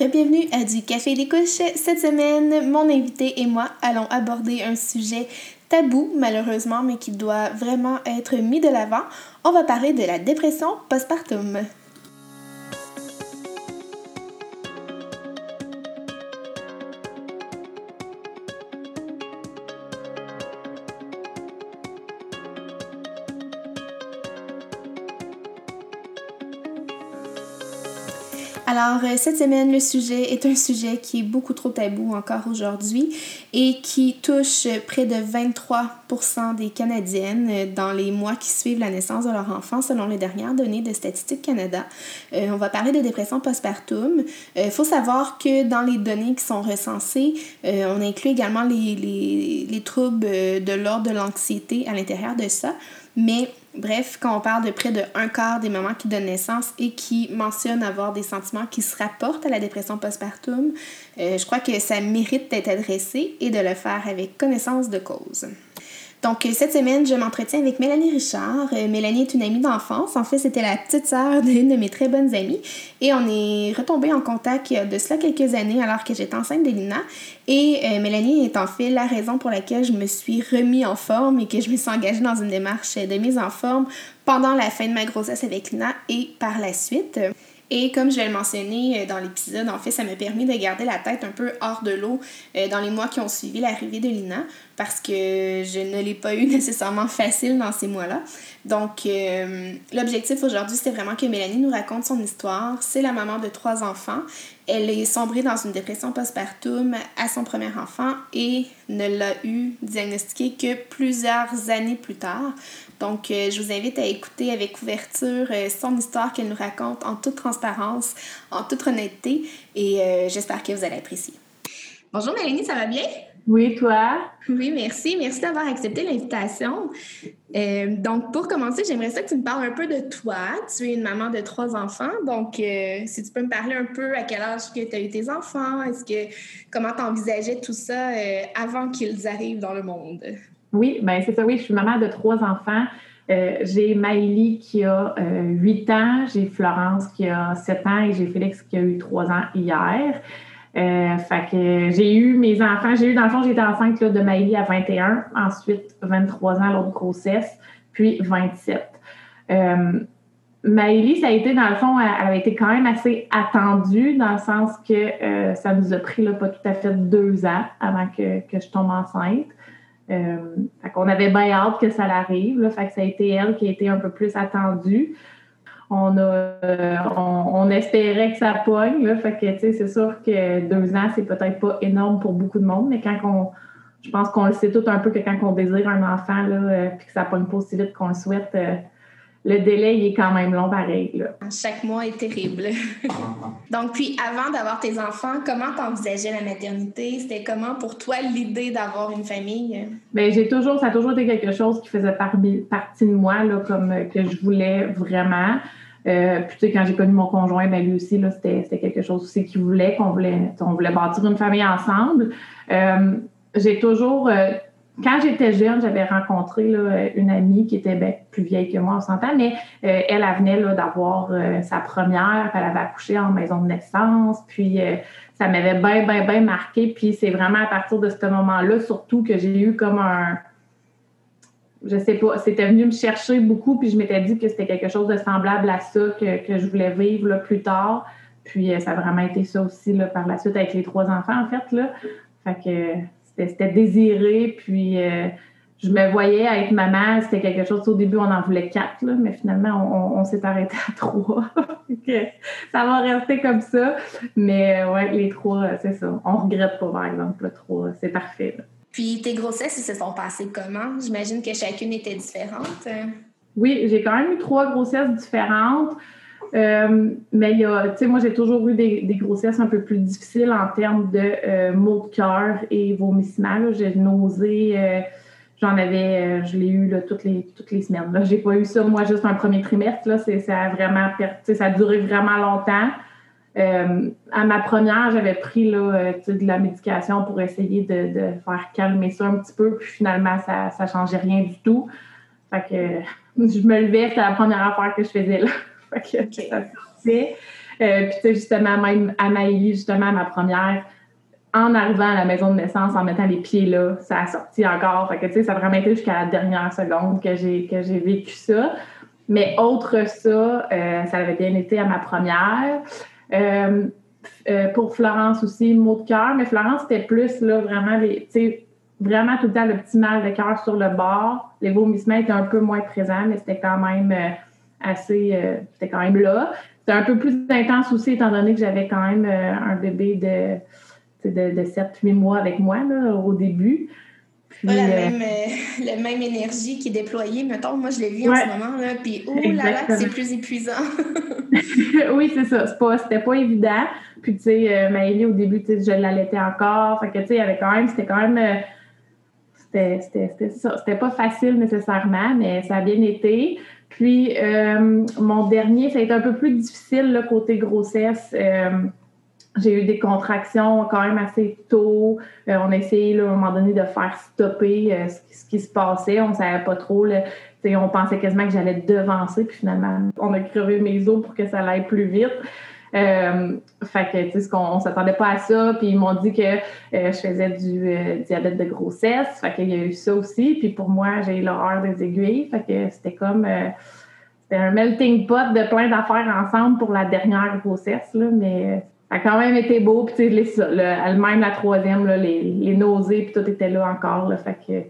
Bienvenue à du Café des couches. Cette semaine, mon invité et moi allons aborder un sujet tabou malheureusement, mais qui doit vraiment être mis de l'avant. On va parler de la dépression postpartum. Cette semaine, le sujet est un sujet qui est beaucoup trop tabou encore aujourd'hui et qui touche près de 23% des Canadiennes euh, dans les mois qui suivent la naissance de leur enfant, selon les dernières données de Statistique Canada. Euh, on va parler de dépression postpartum. Il faut savoir que dans les données qui sont recensées, on inclut également les, les, les troubles de l'ordre de l'anxiété à l'intérieur de ça. Mais bref, quand on parle de près de un quart des mamans qui donnent naissance et qui mentionnent avoir des sentiments qui se rapportent à la dépression postpartum, euh, je crois que ça mérite d'être adressé et de le faire avec connaissance de cause. Donc, euh, cette semaine, je m'entretiens avec Mélanie Richard. Euh, Mélanie est une amie d'enfance. En fait, c'était la petite sœur d'une de mes très bonnes amies. Et on est retombé en contact a de cela quelques années alors que j'étais enceinte de Lina. Et euh, Mélanie est en fait la raison pour laquelle je me suis remis en forme et que je me suis engagée dans une démarche de mise en forme pendant la fin de ma grossesse avec Lina et par la suite. Et comme je vais le mentionner euh, dans l'épisode, en fait, ça m'a permis de garder la tête un peu hors de l'eau euh, dans les mois qui ont suivi l'arrivée de Lina parce que je ne l'ai pas eu nécessairement facile dans ces mois-là. Donc, euh, l'objectif aujourd'hui, c'était vraiment que Mélanie nous raconte son histoire. C'est la maman de trois enfants. Elle est sombrée dans une dépression postpartum à son premier enfant et ne l'a eu diagnostiqué que plusieurs années plus tard. Donc, euh, je vous invite à écouter avec ouverture euh, son histoire qu'elle nous raconte en toute transparence, en toute honnêteté et j'espère que vous allez apprécier. Bonjour Mélanie, ça va bien? Oui, toi? Oui, merci. Merci d'avoir accepté l'invitation. Euh, donc, pour commencer, j'aimerais ça que tu me parles un peu de toi. Tu es une maman de trois enfants. Donc, euh, si tu peux me parler un peu à quel âge que tu as eu tes enfants, est-ce que comment tu envisageais tout ça euh, avant qu'ils arrivent dans le monde? Oui, bien c'est ça. Oui, je suis maman de trois enfants. j'ai Maëlie qui a huit ans, j'ai Florence qui a sept ans et j'ai Félix qui a eu trois ans hier. Euh, fait que j'ai eu mes enfants, j'ai eu dans le fond, j'étais enceinte de Maëlie à 21, ensuite 23 ans l'autre grossesse, puis 27. Euh, ça a été dans le fond, elle, avait été quand même assez attendue dans le sens que euh, ça nous a pris pas tout à fait deux ans avant que, que je tombe enceinte. Euh, fait qu'on avait bien hâte que ça l'arrive. Fait que ça a été elle qui a été un peu plus attendue on a euh, on, espérait que ça pogne. Là, fait que c'est sûr que deux ans, c'est peut-être pas énorme pour beaucoup de monde, mais quand on je pense qu'on le sait tout un peu que quand on désire un enfant là, euh, puis que ça pogne pas aussi vite qu'on le souhaite, euh, le délai il est quand même long pareil. Là. Chaque mois est terrible. Donc, puis avant d'avoir tes enfants, comment t'envisageais la maternité? C'était comment pour toi l'idée d'avoir une famille? Bien, j'ai toujours, ça a toujours été quelque chose qui faisait partie de moi, là, comme que je voulais vraiment. Euh, puis, tu sais, quand j'ai connu mon conjoint, ben lui aussi, là, c'était, quelque chose aussi qu'il voulait, qu'on voulait, on voulait bâtir une famille ensemble. Euh, j'ai toujours, euh, quand j'étais jeune, j'avais rencontré une amie qui était ben, plus vieille que moi, on s'entend, mais elle, elle venait d'avoir sa première, elle avait accouché en maison de naissance, puis ça m'avait bien, bien, bien marqué. Puis c'est vraiment à partir de ce moment-là, surtout, que j'ai eu comme un je sais pas, c'était venu me chercher beaucoup, puis je m'étais dit que c'était quelque chose de semblable à ça que, que je voulais vivre plus tard. Puis euh, ça a vraiment été ça aussi par la suite avec les trois enfants, en fait. Là. Fait que c'était désiré, puis euh, je me voyais être maman, c'était quelque chose, au début, on en voulait quatre, là, mais finalement, on, s'est arrêté à trois. ça va rester comme ça. Mais euh, ouais, les trois, c'est ça. On regrette pas, par exemple, le trois. C'est parfait. Puis tes grossesses, ils se sont passées comment? J'imagine que chacune était différente. Oui, j'ai quand même eu trois grossesses différentes. Euh, mais il y a, tu sais, moi, j'ai toujours eu des, grossesses un peu plus difficiles en termes de euh, maux de cœur et vomissements. J'ai nausé, euh, j'en avais, je l'ai eu là, toutes, les, toutes les semaines. Je n'ai pas eu ça, moi, juste un premier trimestre. Là, ça, a vraiment, ça a duré vraiment longtemps. Euh, à ma première, j'avais pris là, euh, de la médication pour essayer de, faire calmer ça un petit peu, puis finalement, ça ne changeait rien du tout. Fait que je me levais, c'était la première affaire que je faisais là. Que ça puis, tu sais, justement, même à Maïli, justement, ma première, en arrivant à la maison de naissance, en mettant les pieds là, ça a sorti encore. Fait que, tu sais, ça a vraiment été jusqu'à la dernière seconde que j'ai, que j'ai vécu ça. Mais autre ça, euh, ça avait bien été à ma première. Euh, euh, pour Florence aussi, mot de cœur. Mais Florence, c'était plus, là, vraiment, les, vraiment tout le temps le petit mal de cœur sur le bord. Les vomissements étaient un peu moins présents, mais c'était quand même assez, c'était quand même là. C'était un peu plus intense aussi, étant donné que j'avais quand même un bébé de de, de 7-8 mois avec moi là, au début. Puis, la, euh, même, euh, la même énergie qui est déployée, mettons, moi je l'ai vu en ce moment, là, puis oh là là, c'est plus épuisant. oui, c'est ça, c'était pas, évident. Puis, tu sais, euh, Maëlie, au début, tu sais, je l'allaitais encore, fait que, tu sais, avait quand même, c'était quand même, c'était ça, c'était pas facile nécessairement, mais ça a bien été. Puis, mon dernier, ça a été un peu plus difficile, là, côté grossesse. J'ai eu des contractions quand même assez tôt. Euh, on a essayé là, à un moment donné de faire stopper euh, ce, qui se passait. On savait pas trop. Là, on pensait quasiment que j'allais devancer, puis finalement, on a crevé mes os pour que ça aille plus vite. Euh, fait que, tu sais, on, s'attendait pas à ça. Puis ils m'ont dit que je faisais du diabète de grossesse. Fait qu'il y a eu ça aussi. Puis pour moi, j'ai eu l'horreur des aiguilles. C'était comme... c'était un melting pot de plein d'affaires ensemble pour la dernière grossesse, là, mais ça a quand même été beau. Puis, tu sais, elle-même, la troisième, là, les, nausées, puis tout était là encore. Que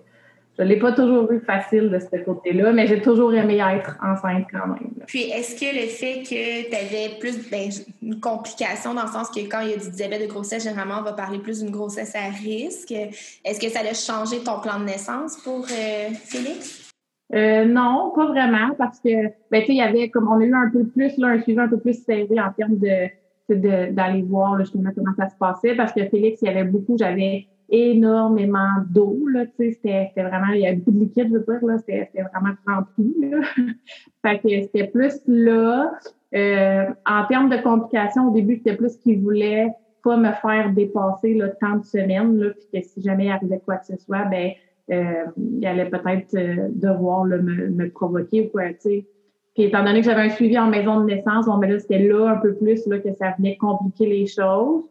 je ne l'ai pas toujours eu facile de ce côté-là, mais j'ai toujours aimé être enceinte quand même. Puis, est-ce que le fait que tu avais plus ben, une complication dans le sens que quand il y a du diabète de grossesse, généralement, on va parler plus d'une grossesse à risque. Est-ce que ça a changé ton plan de naissance pour euh, Félix? Euh, non, pas vraiment, parce que, ben, tu sais, il y avait, comme on a eu un peu plus, là, un suivi un peu plus serré en termes de d'aller voir justement comment ça se passait parce que Félix, il y avait beaucoup, j'avais énormément d'eau, là, c'était vraiment, il y avait beaucoup de liquide, je veux dire, là, c'était vraiment rempli, là. fait que c'était plus là. Euh, en termes de complications, au début, c'était plus qu'il voulait pas me faire dépasser, là, tant de semaines, là, puis que si jamais il arrivait quoi que ce soit, ben, euh, il allait peut-être euh, devoir me, me provoquer ou quoi, tu sais. Puis étant donné que j'avais un suivi en maison de naissance, bon, ben là, c'était là un peu plus là, que ça venait compliquer les choses.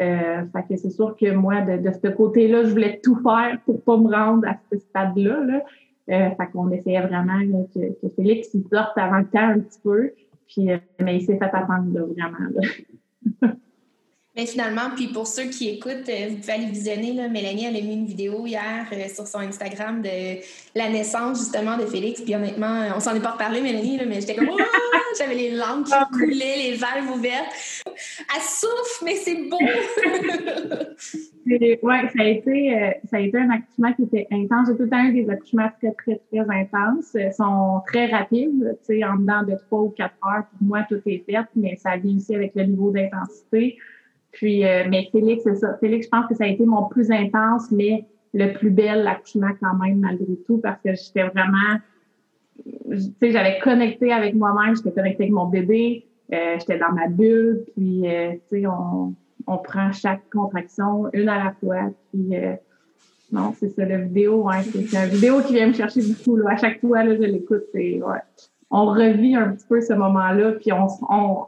Euh, fait que c'est sûr que moi, de, de ce côté-là, je voulais tout faire pour pas me rendre à ce stade-là. Là. Euh, fait qu'on essayait vraiment que, que, Félix sorte avant le temps un petit peu. Puis, euh, mais il s'est fait attendre là, vraiment. Là. Mais finalement, puis pour ceux qui écoutent, euh, vous pouvez aller visionner. Là, Mélanie, elle a mis une vidéo hier euh, sur son Instagram de la naissance justement de Félix. Puis honnêtement, on s'en est pas reparlé, Mélanie, là, mais j'étais comme j'avais les langues qui ah, coulaient, les valves ouvertes. Elle souffle, mais c'est beau! oui, ça a été euh, ça a été un accouchement qui était intense. J'ai tout le temps eu des accouchements très, très, très intenses. Ils sont très rapides, tu sais, en dedans de trois ou quatre heures. Pour moi, tout est fait, mais ça vient aussi avec le niveau d'intensité. Puis, euh, mais Félix, c'est ça. Félix, je pense que ça a été mon plus intense, mais le plus bel accouchement quand même, malgré tout, parce que j'étais vraiment, tu sais, j'avais connecté avec moi-même, j'étais connectée avec mon bébé, euh, j'étais dans ma bulle, puis, euh, tu sais, on, on prend chaque contraction une à la fois, puis, non, c'est ça, la vidéo, ouais, c'est une vidéo qui vient me chercher beaucoup, là. À chaque fois, là, je l'écoute, c'est, ouais. On revit un petit peu ce moment-là, puis on, on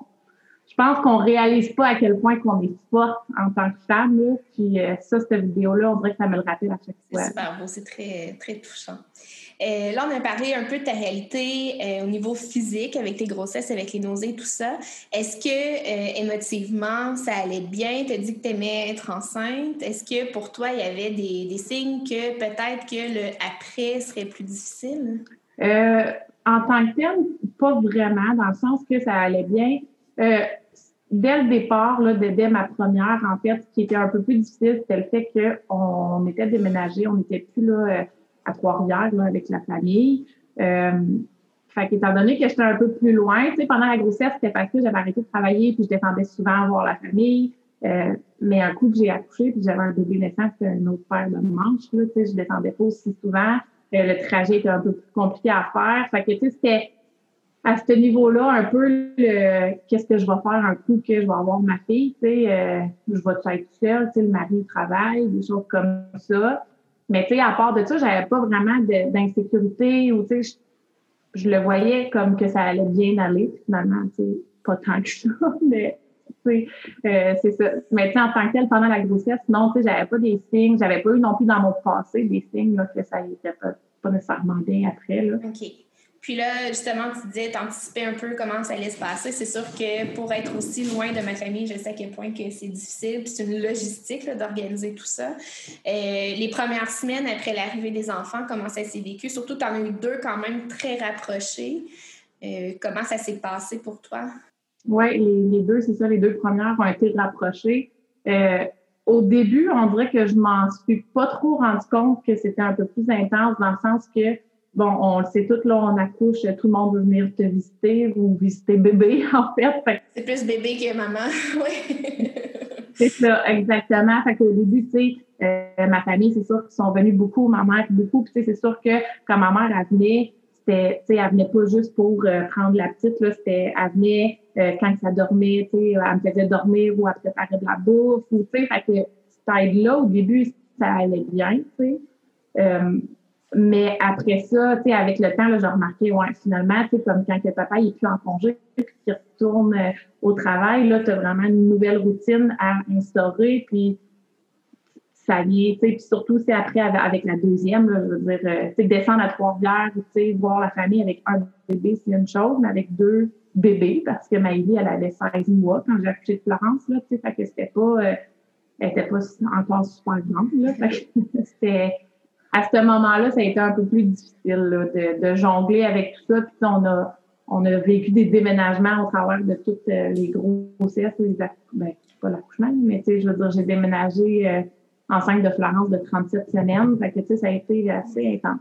je pense qu'on réalise pas à quel point qu'on est forte en tant que femme. Là. Puis euh, ça, cette vidéo-là, on dirait que ça me le rappelle à chaque fois. C'est super beau, c'est très, très touchant. Euh, là, on a parlé un peu de ta réalité euh, au niveau physique avec tes grossesses, avec les nausées, tout ça. Est-ce que émotivement, ça allait bien? Tu as dit que tu aimais être enceinte. Est-ce que pour toi, il y avait des, des signes que peut-être que le après serait plus difficile? en tant que tel, pas vraiment, dans le sens que ça allait bien dès le départ, là, dès ma première, en fait, ce qui était un peu plus difficile, c'était le fait qu'on était déménagé, on n'était plus là euh, à Trois-Rivières avec la famille. Euh, fait qu'étant donné que j'étais un peu plus loin, tu sais, pendant la grossesse, c'était facile, j'avais arrêté de travailler, puis je descendais souvent voir la famille. Euh, mais un coup que j'ai accouché, puis j'avais un bébé naissant, c'était un autre paire de manches, là, tu sais, je descendais pas aussi souvent. Euh, le trajet était un peu plus compliqué à faire. Fait que, tu sais, c'était à ce niveau-là, un peu qu'est-ce que je vais faire un coup que je vais avoir ma fille, tu sais, euh, je vais être seule, tu sais, le mari travaille, des choses comme ça. Mais tu sais, à part de ça, j'avais pas vraiment d'insécurité ou tu sais, je, le voyais comme que ça allait bien aller finalement, tu sais. pas tant que ça, mais euh, c'est ça. Mais en tant que tel, pendant la grossesse, non, tu sais, j'avais pas des signes, j'avais pas eu non plus dans mon passé des signes là, que ça n'était pas, pas nécessairement bien après. Là. Puis là, justement, tu disais, t'anticipais un peu comment ça allait se passer. C'est sûr que pour être aussi loin de ma famille, je sais à quel point que c'est difficile. c'est une logistique d'organiser tout ça. Euh, les premières semaines après l'arrivée des enfants, comment ça s'est vécu? Surtout, tu en as eu deux quand même très rapprochés. Euh, comment ça s'est passé pour toi? Oui, les, deux, c'est ça, les deux premières ont été rapprochées. Euh, au début, on dirait que je m'en suis pas trop rendu compte que c'était un peu plus intense dans le sens que bon, on le sait tout, là, on accouche, tout le monde veut venir te visiter ou visiter bébé, en fait. C'est plus bébé que maman, oui. c'est ça, exactement. Fait qu'au début, tu sais, euh, ma famille, c'est sûr qu'ils sont venus beaucoup, ma mère beaucoup. Puis, tu sais, c'est sûr que quand ma mère, elle venait, c'était, tu sais, elle venait pas juste pour euh, prendre la petite, là, c'était, elle venait euh, quand ça dormait, tu sais, elle me faisait dormir ou elle préparait de la bouffe, ou, tu sais, fait que cette aide-là, au début, ça allait bien, tu sais. Mais après ça, tu sais, avec le temps, j'ai remarqué, ouais, finalement, tu sais, comme quand le papa il est plus en congé, puis qu'il retourne euh, au travail, là, tu as vraiment une nouvelle routine à instaurer, puis ça vient, tu sais, puis surtout, c'est après avec la deuxième, là, je veux dire, euh, tu sais, descendre à Trois-Rivières, tu sais, voir la famille avec un bébé, c'est une chose, mais avec deux bébés, parce que Maëlie, elle avait 16 mois quand j'ai accouché de Florence, là, tu sais, fait que c'était pas, euh, elle était pas encore super grande, là, fait que c'était à ce moment-là, ça a été un peu plus difficile là, de, de, jongler avec tout ça. Puis on a, on a vécu des déménagements au travers de toutes euh, les grossesses, les ben, pas l'accouchement, mais tu sais, je veux dire, j'ai déménagé euh, enceinte de Florence de 37 semaines. Fait que, tu sais, ça a été assez intense.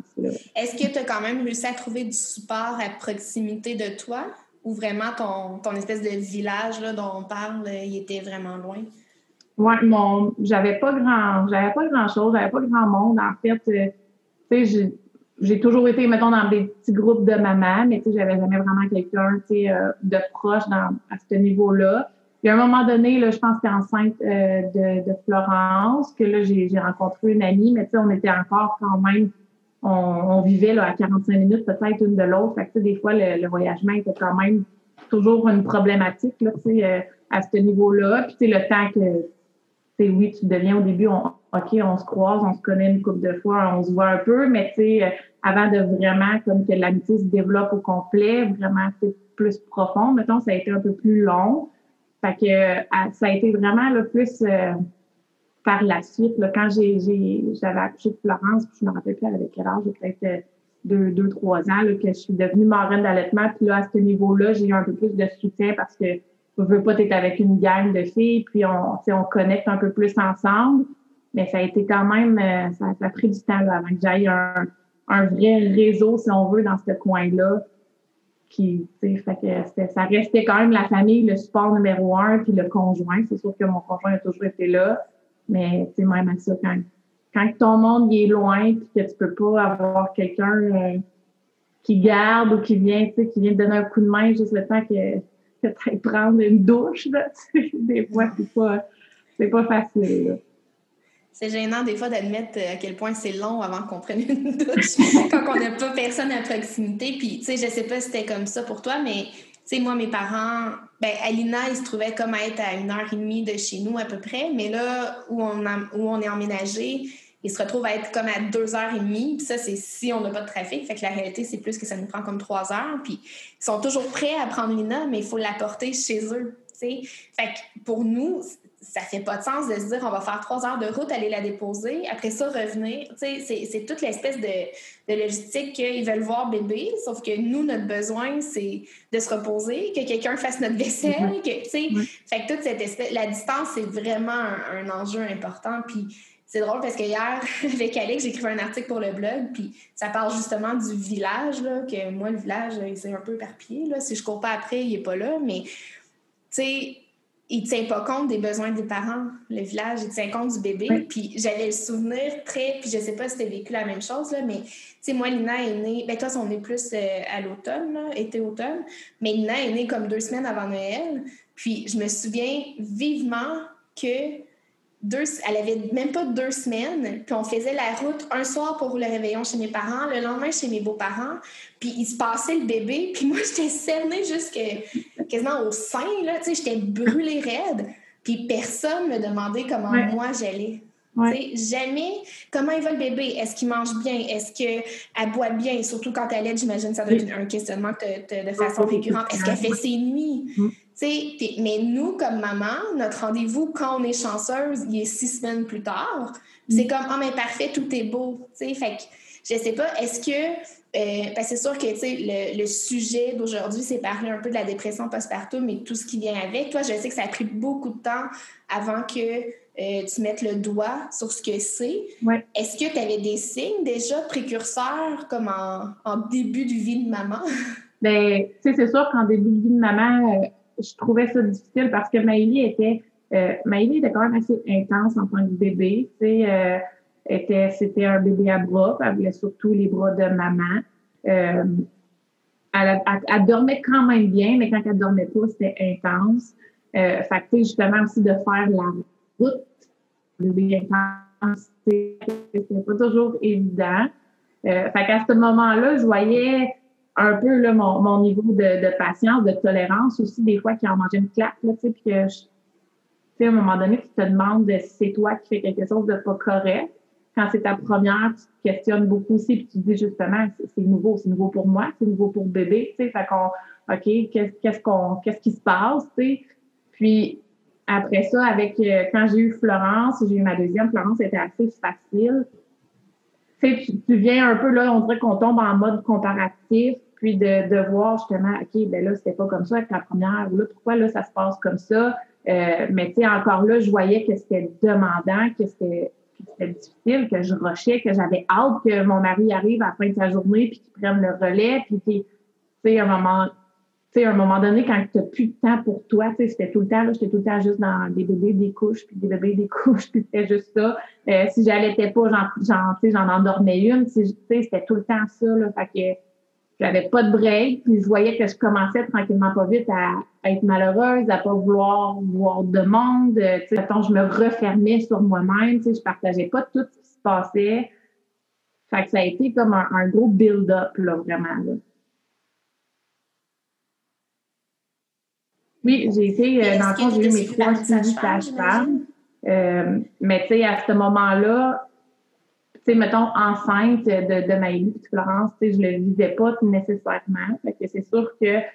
Est-ce que tu as quand même réussi à trouver du support à proximité de toi? Ou vraiment ton, ton espèce de village là, dont on parle, euh, il était vraiment loin? Ouais, mon, j'avais pas grand, j'avais pas grand chose, j'avais pas grand monde. En fait, euh, tu sais, j'ai toujours été, mettons, dans des petits groupes de mamans, mais tu sais, j'avais jamais vraiment quelqu'un, tu sais, euh, de proche dans, à ce niveau-là. Puis à un moment donné, là, je pense que enceinte euh, de, de, Florence, que là, j'ai rencontré une amie, mais tu sais, on était encore quand même, on, on vivait là, à 45 minutes peut-être une de l'autre. Fait que, des fois, le, le, voyagement était quand même toujours une problématique, là, tu sais, à ce niveau-là. Puis, tu sais, le temps que oui, tu deviens au début, on, OK, on se croise, on se connaît une couple de fois, on se voit un peu, mais tu sais, euh, avant de vraiment, comme que l'amitié se développe au complet, vraiment, plus profond, mettons, ça a été un peu plus long. Fait que euh, ça a été vraiment le plus euh, par la suite. Là, quand j'ai, j'avais accouché de Florence, puis je me rappelle plus elle avait quel âge, peut-être deux, deux, trois ans, là, que je suis devenue marraine d'allaitement. Puis là, à ce niveau-là, j'ai eu un peu plus de soutien parce que veux pas être avec une gang de filles, puis on, on connecte un peu plus ensemble. Mais ça a été quand même, euh, ça, a pris du temps avant que j'aille un, un vrai réseau, si on veut, dans ce coin-là. Qui, fait que ça restait quand même la famille, le support numéro un, puis le conjoint. C'est sûr que mon conjoint a toujours été là. Mais même à ça, quand, quand ton monde est loin, puis que tu peux pas avoir quelqu'un euh, qui garde ou qui vient, qui vient te donner un coup de main juste le temps que peut-être prendre une douche. Là, des fois, c'est pas, c'est pas facile. C'est gênant des fois d'admettre euh, à quel point c'est long avant qu'on prenne une douche quand on n'a pas personne à proximité. Puis, tu sais, je sais pas si c'était comme ça pour toi, mais tu sais, moi, mes parents, ben, Alina, ils se trouvaient comme être à une heure et demie de chez nous à peu près, mais là où on, où on est emménagé, ils se retrouvent à être comme à deux heures et demie. Puis ça, c'est si on n'a pas de trafic. Fait que la réalité, c'est plus que ça nous prend comme trois heures. Puis ils sont toujours prêts à prendre Lina, mais il faut l'apporter chez eux. Fait que pour nous, ça fait pas de sens de se dire on va faire trois heures de route, aller la déposer, après ça revenir. C'est toute l'espèce de, de, logistique qu'ils veulent voir bébé, sauf que nous, notre besoin, c'est de se reposer, que quelqu'un fasse notre vaisselle. Mm-hmm. Que, Fait que toute cette espèce, la distance, c'est vraiment un, un, enjeu important. Puis c'est drôle parce que hier, avec Alex, j'écrivais un article pour le blog, puis ça parle justement du village, là, que moi, le village, c'est un peu éparpillé. Là. Si je cours pas après, il est pas là, mais tu sais, il tient pas compte des besoins des parents, le village, il tient compte du bébé. Puis j'avais le souvenir très, puis je sais pas si tu as vécu la même chose, là, mais tu sais, moi, Lina est née, ben toi, on est plus euh, à l'automne, été-automne, mais Lina est née comme deux semaines avant Noël. Puis je me souviens vivement que deux, elle avait même pas deux semaines, puis on faisait la route un soir pour le réveillon chez mes parents, le lendemain chez mes beaux-parents, puis il se passait le bébé, puis moi j'étais cernée jusque quasiment au sein, là, tu sais, j'étais brûlée raide, puis personne me demandait comment moi j'allais. Jamais comment il va le bébé, est-ce qu'il mange bien, est-ce qu'elle boit bien, surtout quand elle est, j'imagine ça doit être un questionnement de façon récurrente, est-ce qu'elle fait ses nuits? Mm mais nous, comme maman, notre rendez-vous, quand on est chanceuse, il est six semaines plus tard. C'est comme, ah, mais parfait, tout est beau. Fait que, je sais pas, est-ce que. Euh, c'est sûr que le, le sujet d'aujourd'hui, c'est parler un peu de la dépression postpartum et tout ce qui vient avec. Toi, je sais que ça a pris beaucoup de temps avant que euh, tu mettes le doigt sur ce que c'est. Est-ce que tu avais des signes déjà précurseurs comme en, en début de vie de maman? Bien, c'est sûr qu'en début de vie de maman, euh, je trouvais ça difficile parce que Maëlie était, euh, Maëlie était quand même assez intense en tant que bébé. Tu sais, euh, était, c'était un bébé à bras, elle voulait surtout les bras de maman. Elle, elle, dormait quand même bien, mais quand elle dormait pas, c'était intense. Fait que, justement, aussi de faire la route, bébé intense, c'était pas toujours évident. Euh, fait qu'à ce moment-là, je voyais un peu là, mon, mon niveau de, patience, de tolérance aussi, des fois, qui en mangeait une claque, là, tu sais, puis que, sais, à un moment donné, tu te demandes si c'est toi qui fais quelque chose de pas correct. Quand c'est ta première, tu te questionnes beaucoup aussi, puis tu te dis justement, c'est nouveau, c'est nouveau pour moi, c'est nouveau pour bébé, tu sais, fait qu'on, OK, qu'est-ce qu'on, qu'est-ce qui se passe, tu sais? Puis, après ça, avec, euh, quand j'ai eu Florence, j'ai eu ma deuxième, Florence était assez facile tu, tu viens un peu là, on dirait qu'on tombe en mode comparatif, puis de, de voir justement, OK, ben là, c'était pas comme ça avec la première, ou là, pourquoi là, ça se passe comme ça? Euh, mais tu sais, encore là, je voyais que c'était demandant, que c'était difficile, que je rushais, que j'avais hâte que mon mari arrive à la fin de sa journée, puis qu'il prenne le relais, puis tu sais, à un moment, sais, à un moment donné, quand tu n'as plus de temps pour toi, c'était tout le temps, là, j'étais tout le temps juste dans des bébés, des couches, puis des bébés, des couches, puis c'était juste ça. Euh, si j'allaitais pas, j'en, j'en endormais une, c'était tout le temps ça, là, fait que j'avais pas de break, puis je voyais que je commençais tranquillement pas vite à, être malheureuse, à pas vouloir voir de monde, tu sais, je me refermais sur moi-même, tu sais, je partageais pas tout ce qui se passait. Fait que ça a été comme un, un gros build-up, là, vraiment, là. Oui, j'ai été, euh, dans le fond, j'ai eu mes trois suivis sage-femme. Euh, mais tu sais, à ce moment-là, tu sais, mettons, enceinte de, de Maëlie et Florence, tu sais, je le vivais pas nécessairement. Fait que c'est sûr que, tu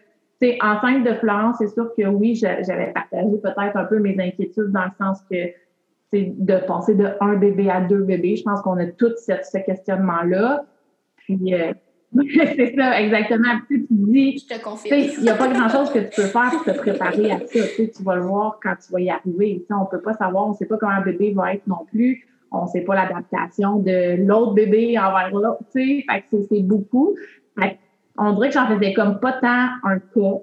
sais, enceinte de Florence, c'est sûr que oui, j'avais partagé peut-être un peu mes inquiétudes dans le sens que, c'est de passer de un bébé à deux bébés. Je pense qu'on a tous ce questionnement-là. Puis, euh, c'est ça, exactement. Tu, te dis, je te confirme. Il n'y a pas grand-chose que tu peux faire pour te préparer à ça. Tu, tu vas le voir quand tu vas y arriver. On ne peut pas savoir, on ne sait pas comment un bébé va être non plus. On ne sait pas l'adaptation de l'autre bébé envers l'autre. Tu sais, c'est beaucoup. on dirait que j'en faisais comme pas tant un cas.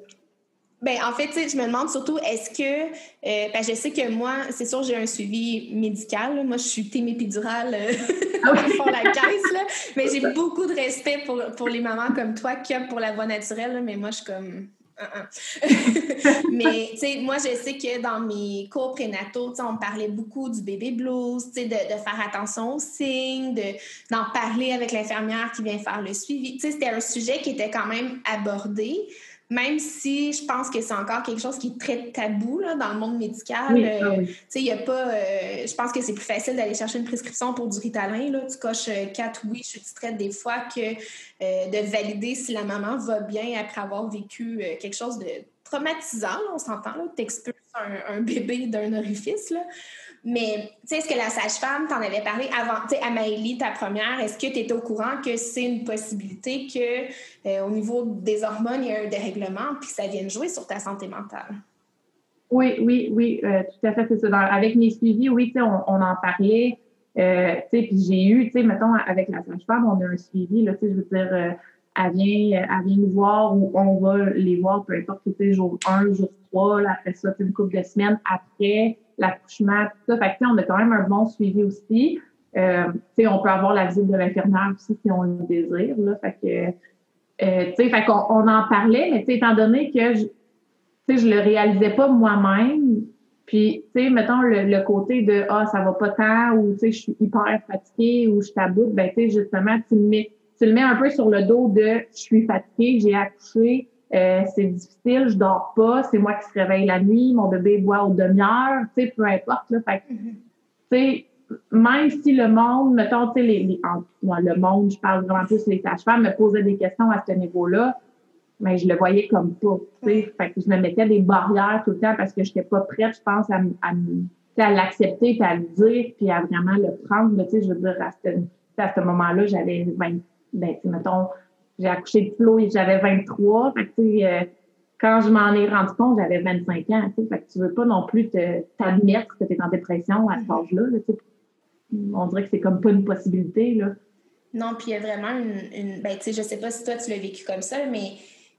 Ben, en fait, je me demande surtout, est-ce que, euh, ben, je sais que moi, c'est sûr, j'ai un suivi médical. Moi, je suis team épidurale euh, ah fond la caisse, là. mais j'ai beaucoup de respect pour, pour les mamans comme toi, comme pour la voie naturelle. mais moi, je suis comme. mais, tu sais, moi, je sais que dans mes cours prénataux, on parlait beaucoup du bébé blues, tu sais, de, de, faire attention aux signes, d'en parler avec l'infirmière qui vient faire le suivi. Tu sais, c'était un sujet qui était quand même abordé même si je pense que c'est encore quelque chose qui est très tabou là, dans le monde médical. Euh, ah y a pas, euh, je pense que c'est plus facile d'aller chercher une prescription pour du Ritalin. Là. Tu coches euh, quatre oui, je suis traite des fois que de valider si la maman va bien après avoir vécu quelque chose de traumatisant, on s'entend, tu expulses un, un, bébé d'un orifice. Là. Mais, tu sais, est-ce que la sage-femme, t'en avais parlé avant, tu sais, Amaïli, ta première, est-ce que tu étais au courant que c'est une possibilité que euh, au niveau des hormones, il y a un dérèglement puis que ça vienne jouer sur ta santé mentale? Oui, oui, oui, euh, tout à fait, c'est ça. avec mes suivis, oui, tu sais, on, en parlait, euh, tu sais, puis j'ai eu, tu sais, mettons, avec la sage-femme, on a un suivi, là, tu sais, je veux dire, elle vient, elle vient nous voir ou on va les voir, peu importe, tu sais, jour 1, jour 3, là, après ça, une couple de semaines après l'accouchement, tout ça. Fait que, on a quand même un bon suivi aussi. Euh, on peut avoir la visite de l'infirmière aussi si on le désire. Là, fait que, euh, fait qu'on on en parlait, mais étant donné que je, je le réalisais pas moi-même, Puis, tu sais, mettons le, côté de ah, ça va pas tant ou tu sais, je suis hyper fatiguée ou je t'aboute, ben tu sais, justement, tu le mets, tu le mets un peu sur le dos de je suis fatiguée, j'ai accouché, euh, c'est difficile, je dors pas, c'est moi qui se réveille la nuit, mon bébé boit aux demi-heures, tu sais, peu importe, là. Fait tu sais, même si le monde, mettons, tu sais, les, les le monde, je parle vraiment plus les sages-femmes, me posait des questions à ce niveau-là, mais je le voyais comme pas. Fait que je me mettais des barrières tout le temps parce que je n'étais pas prête, je pense, à, à, l'accepter, puis à le dire, puis à vraiment le prendre. sais, je veux dire, à ce, à ce moment-là, j'avais 20, ben, mettons, j'ai accouché de Flo et j'avais 23. Fait que, euh, quand je m'en ai rendu compte, j'avais 25 ans. Fait que tu veux pas non plus t'admettre que tu es en dépression à cet mm-hmm. âge-là. Là, on dirait que c'est comme pas une possibilité. Là. Non, puis il y a vraiment une. une ben, tu sais, je sais pas si toi tu l'as vécu comme ça, mais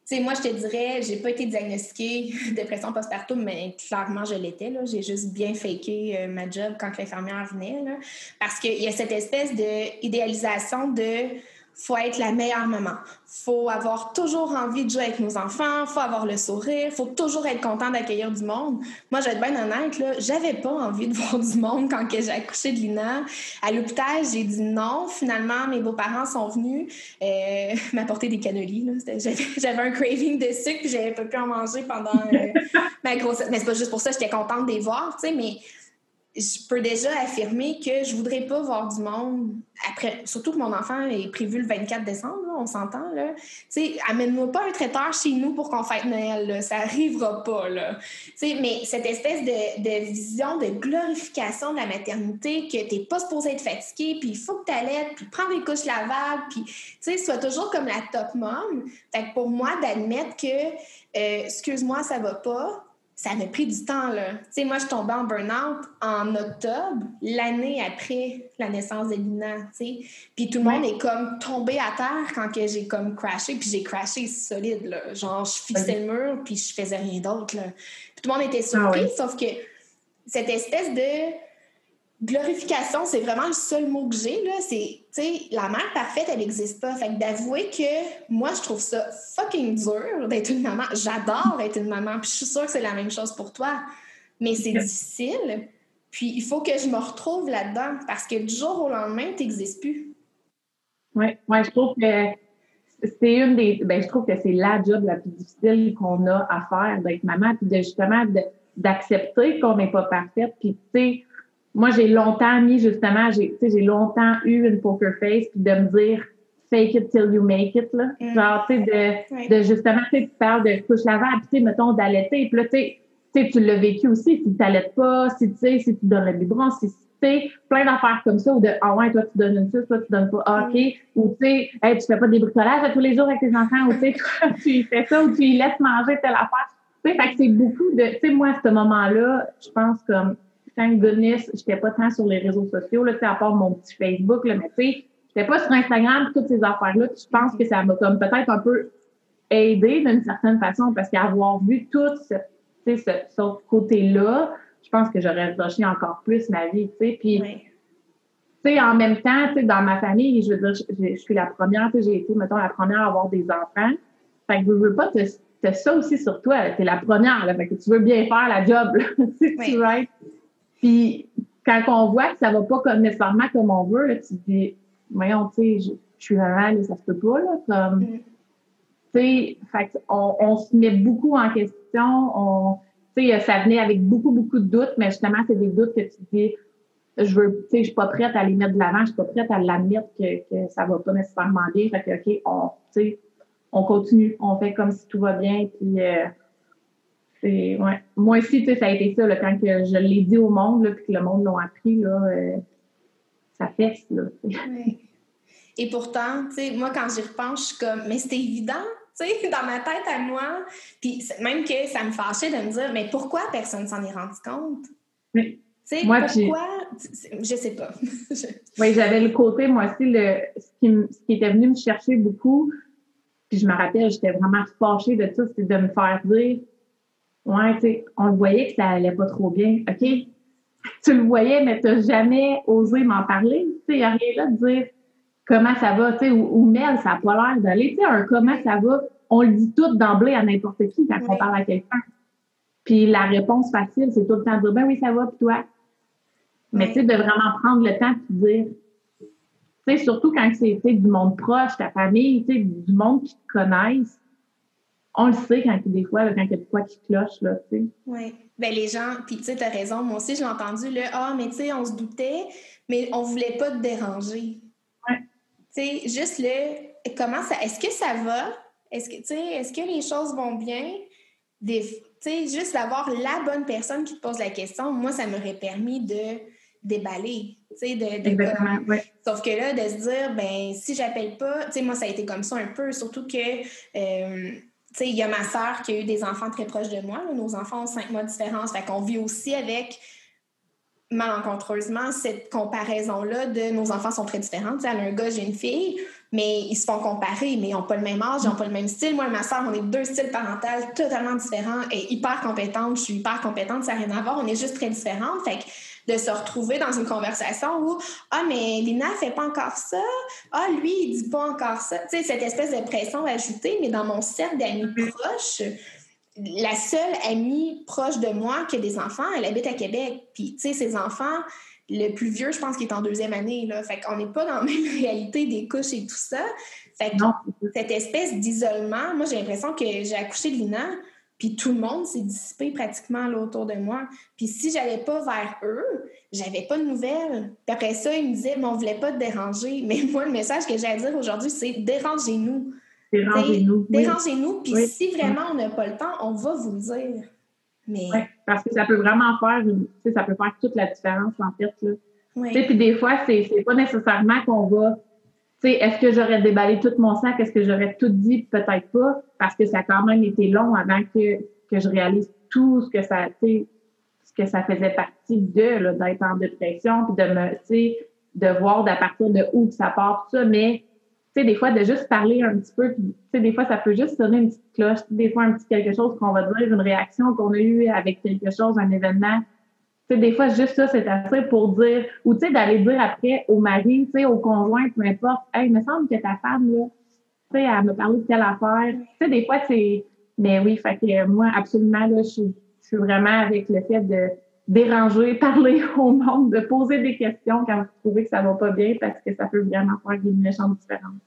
tu sais, moi, je te dirais, j'ai pas été diagnostiquée dépression postpartum, mais clairement, je l'étais. J'ai juste bien faké euh, ma job quand l'infirmière venait. Là, parce qu'il y a cette espèce d'idéalisation de faut être la meilleure maman. faut avoir toujours envie de jouer avec nos enfants, faut avoir le sourire, faut toujours être content d'accueillir du monde. Moi, je vais être bien honnête, là, j'avais pas envie de voir du monde quand j'ai accouché de Lina. À l'hôpital, j'ai dit non. Finalement, mes beaux-parents sont venus euh, m'apporter des cannolis. J'avais un craving de sucre, puis j'avais pas pu en manger pendant euh, ma grossesse. Mais c'est pas juste pour ça, j'étais contente de les voir, tu sais, mais je peux déjà affirmer que je voudrais pas voir du monde après, surtout que mon enfant est prévu le 24 décembre, on s'entend, là. Tu amène-moi pas un traiteur chez nous pour qu'on fête Noël. Ça arrivera pas, là. Tu sais, mais cette espèce de, vision de glorification de la maternité, que t'es pas supposé être fatigué, puis il faut que t'allaites, puis prendre des couches lavables, puis, tu sais, sois toujours comme la top mom. Fait pour moi, d'admettre que, euh, excuse-moi, ça va pas, ça m'a pris du temps, là. Tu sais, moi, je tombais en burn-out en octobre, l'année après la naissance de Lina, tu sais. Puis tout le monde est comme tombé à terre quand que j'ai comme crashé, puis j'ai crashé solide, là. Genre, je fixais le mur, puis je faisais rien d'autre, là. Puis tout le monde était surpris, ah sauf que cette espèce de glorification, c'est vraiment le seul mot que j'ai, là. C'est, tu sais, la mère parfaite, elle n'existe pas. Fait que d'avouer que moi, je trouve ça fucking dur d'être une maman. J'adore être une maman, puis je suis sûre que c'est la même chose pour toi. Mais c'est difficile. Puis il faut que je me retrouve là-dedans parce que du jour au lendemain, tu n'existes plus. Oui, ouais, je trouve que c'est une des. Ben, je trouve que c'est la job la plus difficile qu'on a à faire d'être maman, puis de justement d'accepter qu'on n'est pas parfaite. Puis, tu sais, moi, j'ai longtemps mis justement, j'ai, j'ai longtemps eu une poker face, puis de me dire fake it till you make it, là. Mm. Genre, tu sais, de, de justement, tu sais, tu parles de couche lavable, tu sais, mettons, d'allaiter, puis là, tu sais, tu l'as vécu aussi, si tu n'allaites pas, si tu sais, si tu donnes le biberon, si tu sais, plein d'affaires comme ça, ou de, ah ouais, toi, tu donnes une chose, toi, tu donnes pas, ah, OK, mm. ou tu sais, hey, tu fais pas des bricolages tous les jours avec tes enfants, ou tu sais, tu fais ça, ou tu laisses manger telle affaire. Tu sais, fait que c'est beaucoup de, tu sais, moi, à ce moment-là, je pense comme, thank goodness, j'étais pas tant sur les réseaux sociaux, là, à part mon petit Facebook, là, mais tu sais, j'étais pas sur Instagram, toutes ces affaires-là. Je pense que ça m'a comme peut-être un peu aidé d'une certaine façon parce qu'avoir vu tout ce, ce, ce côté-là, je pense que j'aurais rushé encore plus ma vie, tu sais. Puis, tu sais, en même temps, tu sais, dans ma famille, je veux dire, je, suis la première, tu sais, j'ai été, mettons, la première à avoir des enfants. Fait que je veux pas te, ça aussi sur toi. Tu es la première, là, fait que tu veux bien faire la job, là, tu right? Puis quand on voit que ça va pas comme nécessairement comme on veut, là, tu te dis, voyons, tu sais, je, suis maman, mais ça se peut pas, là. Comme, mm. Tu sais, on, on, se met beaucoup en question. On, tu sais, ça venait avec beaucoup, beaucoup de doutes, mais justement, c'est des doutes que tu te dis, je veux, tu sais, je suis pas prête à les mettre de l'avant, je suis pas prête à l'admettre que, que ça va pas nécessairement bien. Fait que, OK, on, tu sais, on continue, on fait comme si tout va bien, puis euh, ouais. Moi aussi, ça a été ça, là, quand que je l'ai dit au monde, là, puis que le monde l'a appris, là, euh, ça fesse, là. Et pourtant, tu sais, moi, quand j'y repense, je suis comme, mais c'était évident, tu sais, dans ma tête à moi. Puis même que ça me fâchait de me dire, mais pourquoi personne s'en est rendu compte? Oui. Tu sais, pourquoi? Je sais pas. oui, j'avais le côté, moi aussi, le, ce, qui, ce qui était venu me chercher beaucoup, puis je me rappelle, j'étais vraiment fâchée de ça, c'était de me faire dire, Ouais, tu sais, on le voyait que ça allait pas trop bien. OK, tu le voyais, mais tu n'as jamais osé m'en parler. Tu sais, il n'y a rien là de dire comment ça va, tu sais, ou, ou Mel, ça n'a pas l'air d'aller. Tu sais, un comment ça va, on le dit tout d'emblée à n'importe qui quand on parle à quelqu'un. Puis la réponse facile, c'est tout le temps de dire Ben oui, ça va, puis toi? Mais tu sais, de vraiment prendre le temps de dire. Tu sais, surtout quand c'est du monde proche, ta famille, tu sais, du monde qui te connaissent. On le sait quand des fois, quand il y a de quoi qui cloche, là, tu sais. Oui. Ben les gens, puis tu sais, t'as raison, moi aussi, j'ai entendu le Ah, mais tu sais, on se doutait, mais on voulait pas te déranger. Ouais. Tu sais, juste le comment ça. Est-ce que ça va? Est-ce que, tu sais, est-ce que les choses vont bien? Des, sais, juste d'avoir la bonne personne qui te pose la question, moi, ça m'aurait permis de déballer. De, de Sauf que là, de se dire, ben si j'appelle pas, tu sais, moi, ça a été comme ça un peu, surtout que, euh, tu sais, il y a ma soeur qui a eu des enfants très proches de moi. Nos enfants ont cinq mois de différence. Fait qu'on vit aussi avec malencontreusement cette comparaison-là de nos enfants sont très différents. elle a un gars, j'ai une fille, mais ils se font comparer, mais ils n'ont pas le même âge, ils n'ont pas le même style. Moi et ma soeur, on est deux styles parentaux totalement différents et hyper compétentes. Je suis hyper compétente, ça n'a rien à voir, on est juste très différentes. Fait que de se retrouver dans une conversation où Ah, mais Lina fait pas encore ça. Ah, lui, il dit pas encore ça. Tu sais, cette espèce de pression ajoutée, mais dans mon cercle d'amis proches, la seule amie proche de moi qui a des enfants, elle habite à Québec. Puis, tu sais, ses enfants, le plus vieux, je pense qu'il est en deuxième année. Là. Fait qu'on n'est pas dans la même réalité des couches et tout ça. Fait que cette espèce d'isolement, moi, j'ai l'impression que j'ai accouché de Lina, puis tout le monde s'est dissipé pratiquement là, autour de moi. Puis si j'allais pas vers eux, j'avais pas de nouvelles. Puis après ça, ils me disaient, mais on voulait pas te déranger. Mais moi, le message que j'ai à dire aujourd'hui, c'est dérangez-nous. Dérangez-nous. Dérangez-nous, puis si vraiment on n'a pas le temps, on va vous le dire. Mais... parce que ça peut vraiment faire, ça peut faire toute la différence en fait. Là. Puis des fois, c'est pas nécessairement qu'on va est-ce que j'aurais déballé tout mon sac? Est-ce que j'aurais tout dit? Peut-être pas, parce que ça a quand même été long avant que, que je réalise tout ce que ça, ce que ça faisait partie de, d'être en dépression, puis de me, de voir d'à partir de où ça part, tout ça. Mais tu sais, des fois, de juste parler un petit peu, tu sais, des fois, ça peut juste sonner une petite cloche, des fois, un petit quelque chose qu'on va dire, une réaction qu'on a eue avec quelque chose, un événement. Sais, des fois, juste ça, c'est assez pour dire, ou tu sais, d'aller dire après au mari, au conjoint, peu importe, hey, il me semble que ta femme, là, tu sais, elle me parlé de telle affaire. Tu sais, des fois, c'est, mais oui, fait que moi, absolument, là, je, suis vraiment avec le fait de, déranger, parler au monde, de poser des questions quand vous trouvez que ça va pas bien parce que ça peut vraiment faire des méchantes différences.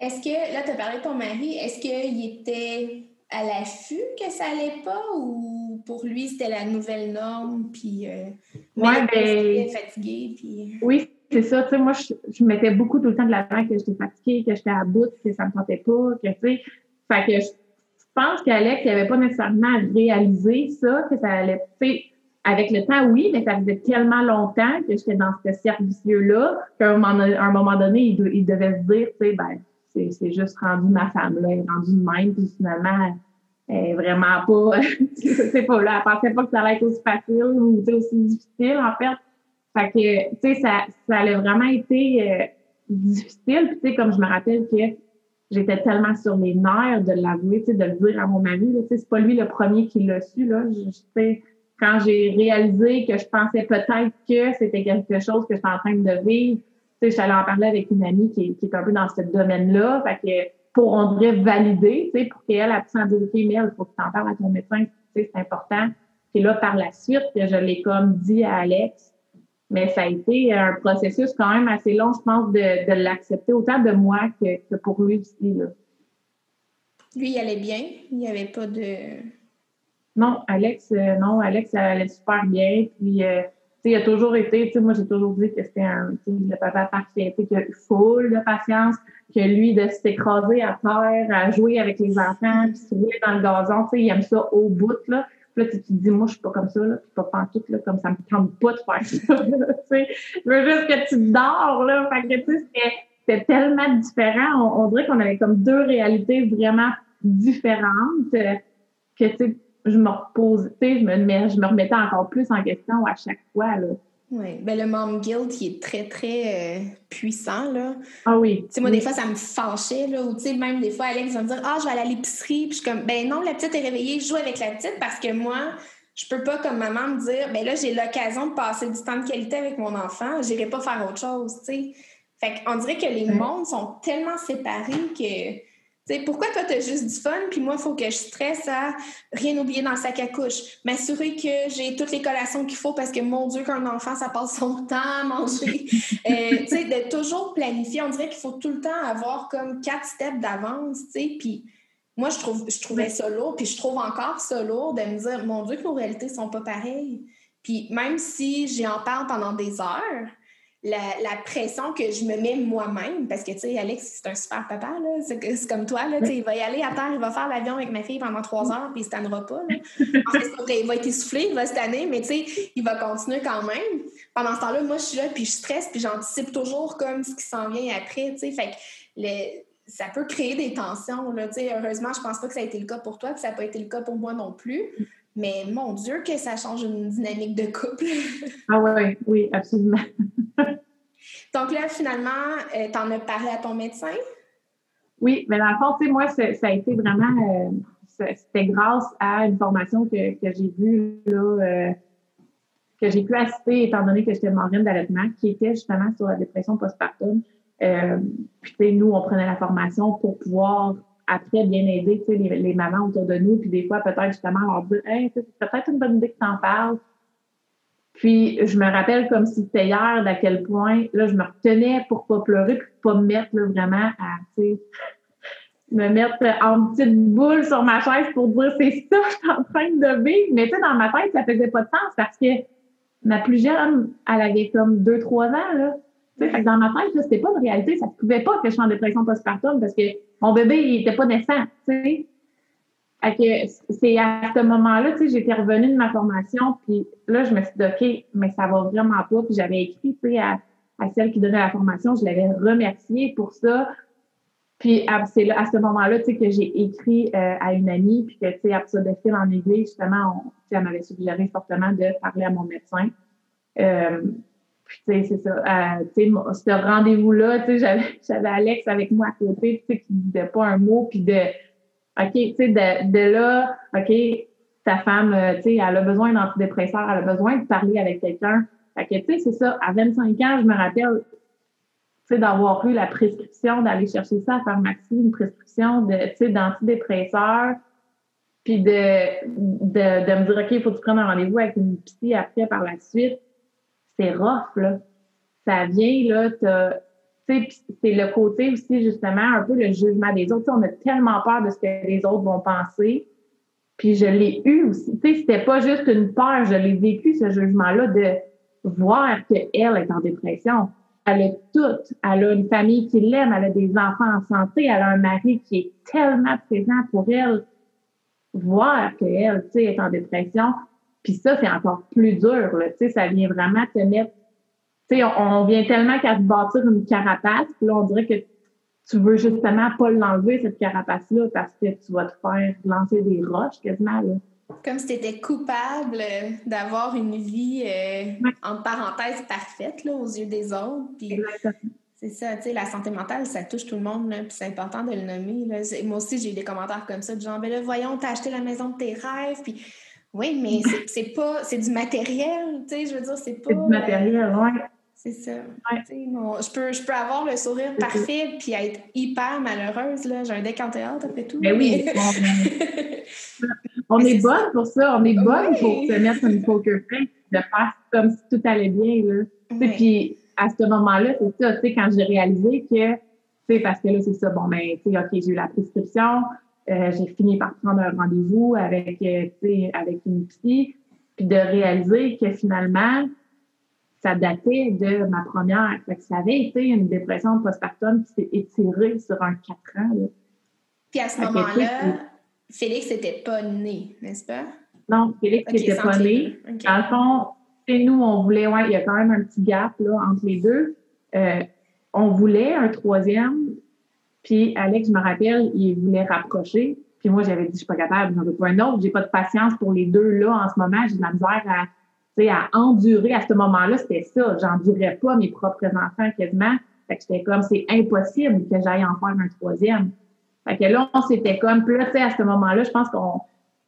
Est-ce que, là, tu as parlé de ton mari, est-ce qu'il était à l'affût que ça allait pas ou pour lui c'était la nouvelle norme puis euh, ouais, ben, fatigué puis oui c'est ça tu sais moi je, je, mettais beaucoup tout le temps de l'avant que j'étais fatiguée que j'étais à bout que ça me tentait pas que tu sais fait que je, pense qu'Alex il avait pas nécessairement réalisé ça que ça allait tu sais avec le temps, oui, mais ça faisait tellement longtemps que j'étais dans ce service-là qu'à un, un moment, donné, il, devait se dire, tu sais, ben, c'est juste rendu ma femme, là, elle est rendue même, puis finalement, vraiment pas, c'est pas là, elle pensait pas que ça allait être aussi facile ou aussi difficile, en fait. Fait que, tu sais, ça, ça a vraiment été euh, difficile, tu sais, comme je me rappelle que j'étais tellement sur les nerfs de l'avouer, tu sais, de le dire à mon mari, tu sais, c'est pas lui le premier qui l'a su, là, je, sais, quand j'ai réalisé que je pensais peut-être que c'était quelque chose que j'étais en train de vivre, tu sais, j'allais en parler avec une amie qui, qui est un peu dans ce domaine-là. Fait que pour, on devrait valider, tu sais, pour qu'elle, elle puisse en dire, OK, mais il faut que tu en parles à ton médecin, tu sais, c'est important. Puis là, par la suite, je l'ai comme dit à Alex, mais ça a été un processus quand même assez long, je pense, de, de l'accepter, autant de moi que, que pour lui aussi. Là. Lui, il allait bien? Il n'y avait pas de non, Alex, euh, non, Alex, elle allait super bien. Puis, euh, il a toujours été, tu sais, moi, j'ai toujours dit que c'était un, le papa parfait, tu sais, full de patience, que lui, de s'écraser à terre, à jouer avec les enfants, puis se rouler dans le gazon, il aime ça au bout, là. Puis là, tu te dis, moi, je suis pas comme ça, là. Je pas tout là, comme ça me tente pas de faire ça, tu. Je veux juste que tu dors, là. Fait que, tu sais, c'était tellement différent. On, on dirait qu'on avait comme deux réalités vraiment différentes euh, que, tu sais, je me repose, tu sais, je me, je me remettais encore plus en question à chaque fois, là. Oui, ben le mom guilt, il est très, très euh, puissant, là. Ah oui. Tu sais, moi, des fois, ça me fâchait, là, ou tu sais, même des fois, Alex va me dire « Ah, je vais aller à l'épicerie », puis je suis comme « Ben non, la petite est réveillée, je joue avec la petite parce que moi, je peux pas, comme maman, me dire « Ben là, j'ai l'occasion de passer du temps de qualité avec mon enfant, j'irai pas faire autre chose, tu sais. » Fait qu'on dirait que les mondes sont tellement séparés que sais, pourquoi toi, tu as juste du fun, puis moi, il faut que je stresse à rien oublier dans le sac à couche? M'assurer que j'ai toutes les collations qu'il faut parce que, mon Dieu, qu'un enfant, ça passe son temps à manger. euh, tu de toujours planifier. On dirait qu'il faut tout le temps avoir comme quatre steps d'avance, puis moi, je, trouve, je trouvais ça lourd, puis je trouve encore ça lourd de me dire, mon Dieu, que nos réalités sont pas pareilles. Puis même si j'en parle pendant des heures, la, pression que je me mets moi-même, parce que, tu sais, Alex, c'est un super papa, c'est comme toi, là, il va y aller à terre, il va faire l'avion avec ma fille pendant trois heures, puis il ne se tannera pas, là. En fait, il va être essoufflé, il va se tanner, mais tu sais, il va continuer quand même. Pendant ce temps-là, moi, je suis là, puis je stresse, puis j'anticipe toujours comme ce qui s'en vient après, tu sais, ça peut créer des tensions, là, tu sais, heureusement, je pense pas que ça a été le cas pour toi, que ça n'a pas été le cas pour moi non plus. Mais mon Dieu, que ça change une dynamique de couple. ah oui, oui, absolument. Donc là, finalement, euh, tu en as parlé à ton médecin? Oui, mais dans le fond, tu sais, moi, ça a été vraiment, euh, c'était grâce à une formation que, que j'ai vue, là, euh, que j'ai pu assister étant donné que j'étais marraine d'allaitement, qui était justement sur la dépression postpartum. puis, tu sais, nous, on prenait la formation pour pouvoir après bien aider les, les mamans autour de nous, puis des fois peut-être justement leur dire Hey, c'est peut-être une bonne idée que tu en parles. Puis je me rappelle comme si c'était hier d'à quel point là, je me retenais pour pas pleurer, puis pas me mettre là, vraiment à me mettre en petite boule sur ma chaise pour dire c'est ça, je suis en train de vivre. Mais tu sais, dans ma tête, ça faisait pas de sens parce que ma plus jeune, elle avait comme 2-3 ans, là. Tu sais, dans ma tête, c'était pas une réalité. Ça ne pouvait pas que je sois en dépression postpartum parce que mon bébé, il était pas naissant, tu sais. C'est à ce moment-là, tu sais, j'étais revenue de ma formation, puis là, je me suis dit, OK, mais ça va vraiment pas. Puis j'avais écrit, tu sais, à, à, celle qui donnait la formation, je l'avais remerciée pour ça. Puis c'est à ce moment-là, tu sais, que j'ai écrit euh, à une amie, puis que, tu sais, après ça, de fil en aiguille, justement, on, elle m'avait suggéré fortement de parler à mon médecin. Euh, puis, c'est ça. Euh, ce rendez-vous-là, tu sais, j'avais, Alex avec moi à côté, tu sais, qui disait pas un mot, puis de, OK, tu sais, de, de là, OK, ta femme, euh, tu sais, elle a besoin d'antidépresseurs, elle a besoin de parler avec quelqu'un. Fait que, tu sais, c'est ça. À 25 ans, je me rappelle, tu sais, d'avoir eu la prescription, d'aller chercher ça à pharmacie, une prescription de, tu sais, d'antidépresseurs, puis de, de, de me dire, OK, il faut que tu prennes un rendez-vous avec une psy après par la suite c'est rough, là. Ça vient, là, c'est le côté aussi, justement, un peu le jugement des autres. on a tellement peur de ce que les autres vont penser. Puis je l'ai eu aussi. Tu c'était pas juste une peur, je l'ai vécu, ce jugement-là, de voir qu'elle est en dépression. Elle a tout. Elle a une famille qui l'aime, elle a des enfants en santé, elle a un mari qui est tellement présent pour elle. Voir qu'elle, tu sais, est en dépression, puis ça, c'est encore plus dur, là. Tu sais, ça vient vraiment te mettre... Tu sais, on, vient tellement qu'à se bâtir une carapace, puis là, on dirait que tu veux justement pas l'enlever, cette carapace-là, parce que tu vas te faire lancer des roches quasiment, là. Comme si tu étais coupable d'avoir une vie, euh, en parenthèse, parfaite, là, aux yeux des autres. Puis... C'est ça, tu sais, la santé mentale, ça touche tout le monde, puis c'est important de le nommer. Là. Moi aussi, j'ai eu des commentaires comme ça, du genre, ben là, voyons, t'as acheté la maison de tes rêves, puis oui, mais c'est pas, c'est du matériel, tu sais, je veux dire, c'est pas. C'est du matériel, oui. C'est ça. je, peux, je peux avoir le sourire parfait puis être hyper malheureuse, là. J'ai un deck en théâtre, après tout. Mais ben oui, on est bonne pour ça. On est bonne pour se mettre une poker face, de faire comme si tout allait bien, là. Puis à ce moment-là, c'est ça, tu sais, quand j'ai réalisé que, tu sais, parce que là, c'est ça, bon, ben, tu sais, OK, j'ai eu la prescription, euh, j'ai fini par prendre un rendez-vous avec, euh, avec une psy, puis de réaliser que finalement, ça datait de ma première. Fait que ça avait été une dépression postpartum qui s'est étirée sur un quatre ans. Puis à ce moment-là, Félix n'était pas né, n'est-ce pas? Non, Félix n'était pas né. Dans le fond, nous, on voulait, ouais, il y a quand même un petit gap là, entre les deux. Euh, on voulait un troisième, puis Alex, je me rappelle, il voulait rapprocher. Puis moi, j'avais dit, je suis pas capable, j'en veux pas un autre. J'ai pas de patience pour les deux là en ce moment. J'ai de la misère à, à endurer à ce moment-là. C'était ça. J'endurais pas mes propres enfants quasiment. Fait que j'étais comme, c'est impossible que j'aille en faire un troisième. Fait que là, on s'était comme, là, tu sais, à ce moment-là, je pense qu'on,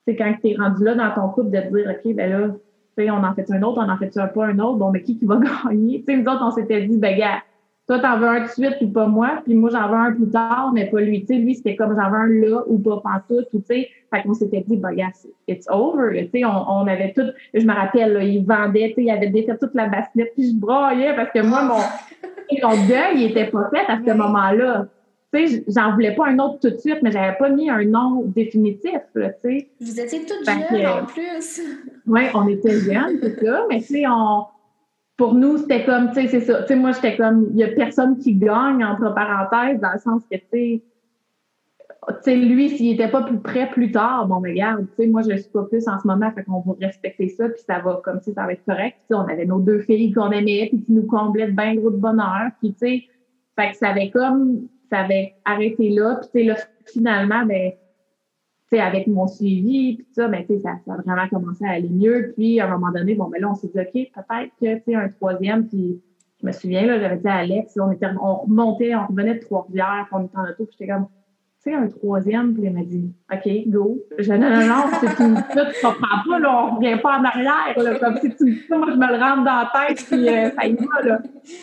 c'est quand tu es rendu là dans ton couple de te dire, OK, ben là, tu sais, on en fait un autre, on en fait un pas un autre, bon, mais qui qui va gagner? Tu sais, nous autres, on s'était dit, ben, gars, toi, t'en veux un tout de suite, puis pas moi, puis moi, j'en veux un plus tard, mais pas lui. Tu sais, lui, c'était comme j'en veux un là ou pas pantoute, ou tu sais. Fait qu'on s'était dit, bah, yes, it's over. Tu sais, on, on, avait tout, je me rappelle, là, il vendait, tu sais, il avait défait toute la bassinette, puis je broyais parce que moi, mon, mon deuil, il était pas fait à ce moment-là. Tu sais, j'en voulais pas un autre tout de suite, mais j'avais pas mis un nom définitif, là, tu sais. Vous étiez toutes jeunes, en plus. Oui, on était jeunes, c'est ça, mais tu sais, on pour nous, c'était comme, tu sais, c'est ça. Tu sais, moi, j'étais comme, il y a personne qui gagne, entre parenthèses, dans le sens que, tu sais, tu sais, lui, s'il était pas plus prêt plus tard, bon, mais regarde, tu sais, moi, je suis pas plus en ce moment, fait qu'on va respecter ça, puis ça va, comme si ça va être correct. Tu sais, on avait nos deux filles qu'on aimait, puis qui nous comblaient de bien gros de bonheur, puis tu sais, fait que ça avait comme, ça avait arrêté là, puis tu sais, là, finalement, ben, sais, avec mon suivi, puis ça, ben, ça, ça a vraiment commencé à aller mieux. Puis, à un moment donné, bon, ben là, on s'est dit, OK, peut-être que, tu sais, un troisième, puis je me souviens, là, j'avais dit à Alex, on, était, on remontait, on revenait de Trois-Rivières, on était en auto, puis j'étais comme, tu sais, un troisième, puis il m'a dit, OK, go. Je non, non, non, c'est une ça, tu comprends pas, là, on revient pas en arrière, là, comme si tu me ça, je me le rentre dans la tête, puis euh, ça y va, là.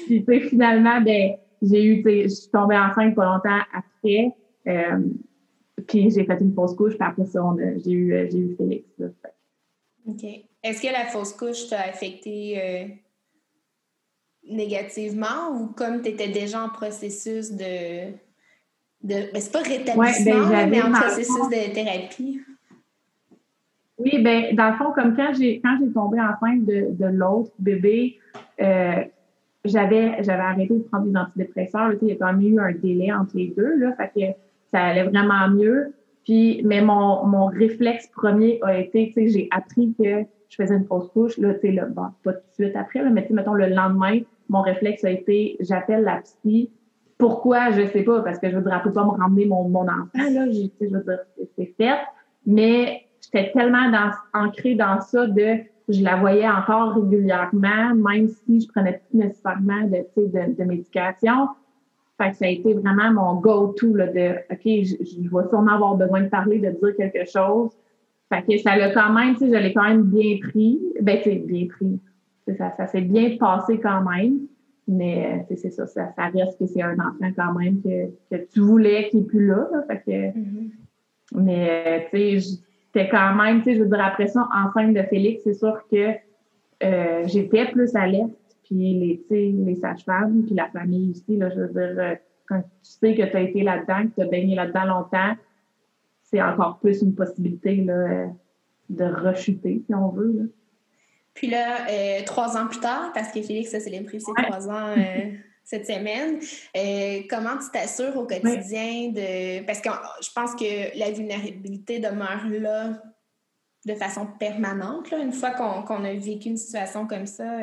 Puis, tu finalement, ben, j'ai eu, tu sais, je suis tombée enceinte pas longtemps après. Euh, puis j'ai fait une fausse couche, puis après ça, j'ai eu, euh, eu Félix. OK. Est-ce que la fausse couche t'a affecté euh, négativement ou comme tu étais déjà en processus de. de ben, c'est pas rétablissement, ben, mais en processus de thérapie? Oui, ben dans le fond, comme quand j'ai quand j'ai tombé enceinte de, de l'autre bébé, euh, j'avais j'avais arrêté de prendre des antidépresseurs. il y a quand même eu un délai entre les deux. Là, fait que ça allait vraiment mieux. Puis, mais mon, mon réflexe premier a été, tu sais, j'ai appris que je faisais une fausse couche, là, tu sais, bon, pas tout de suite après, là, mais tu sais, mettons, le lendemain, mon réflexe a été, j'appelle la psy. Pourquoi? Je sais pas, parce que je peut pas me ramener mon, mon enfant, là, je, je veux dire, c'est fait. Mais j'étais tellement dans, ancrée dans ça de, je la voyais encore régulièrement, même si je prenais plus nécessairement de, de, de médication. Fait que ça a été vraiment mon go-to de OK, je, je, vais sûrement avoir besoin de parler, de dire quelque chose. Fait que ça l'a quand même, tu sais, je l'ai quand même bien pris. Ben, c'est bien pris. Ça, ça s'est bien passé quand même. Mais c'est ça, ça, ça reste que c'est un enfant quand même que, que tu voulais qui n'est plus là. fait que, mm-hmm. Mais tu sais, j'étais quand même, tu sais, je veux dire, après ça, enceinte de Félix, c'est sûr que euh, j'étais plus alerte puis les, les sages-femmes, puis la famille aussi, là, je veux dire, euh, quand tu sais que tu as été là-dedans, que tu as baigné là-dedans longtemps, c'est encore plus une possibilité là, euh, de rechuter, si on veut. Là. Puis là, euh, trois ans plus tard, parce que Félix a célébré ses trois ans cette semaine, comment tu t'assures au quotidien de... Parce que je pense que la vulnérabilité demeure là de façon permanente. Là. Une fois qu'on a vécu une situation comme ça,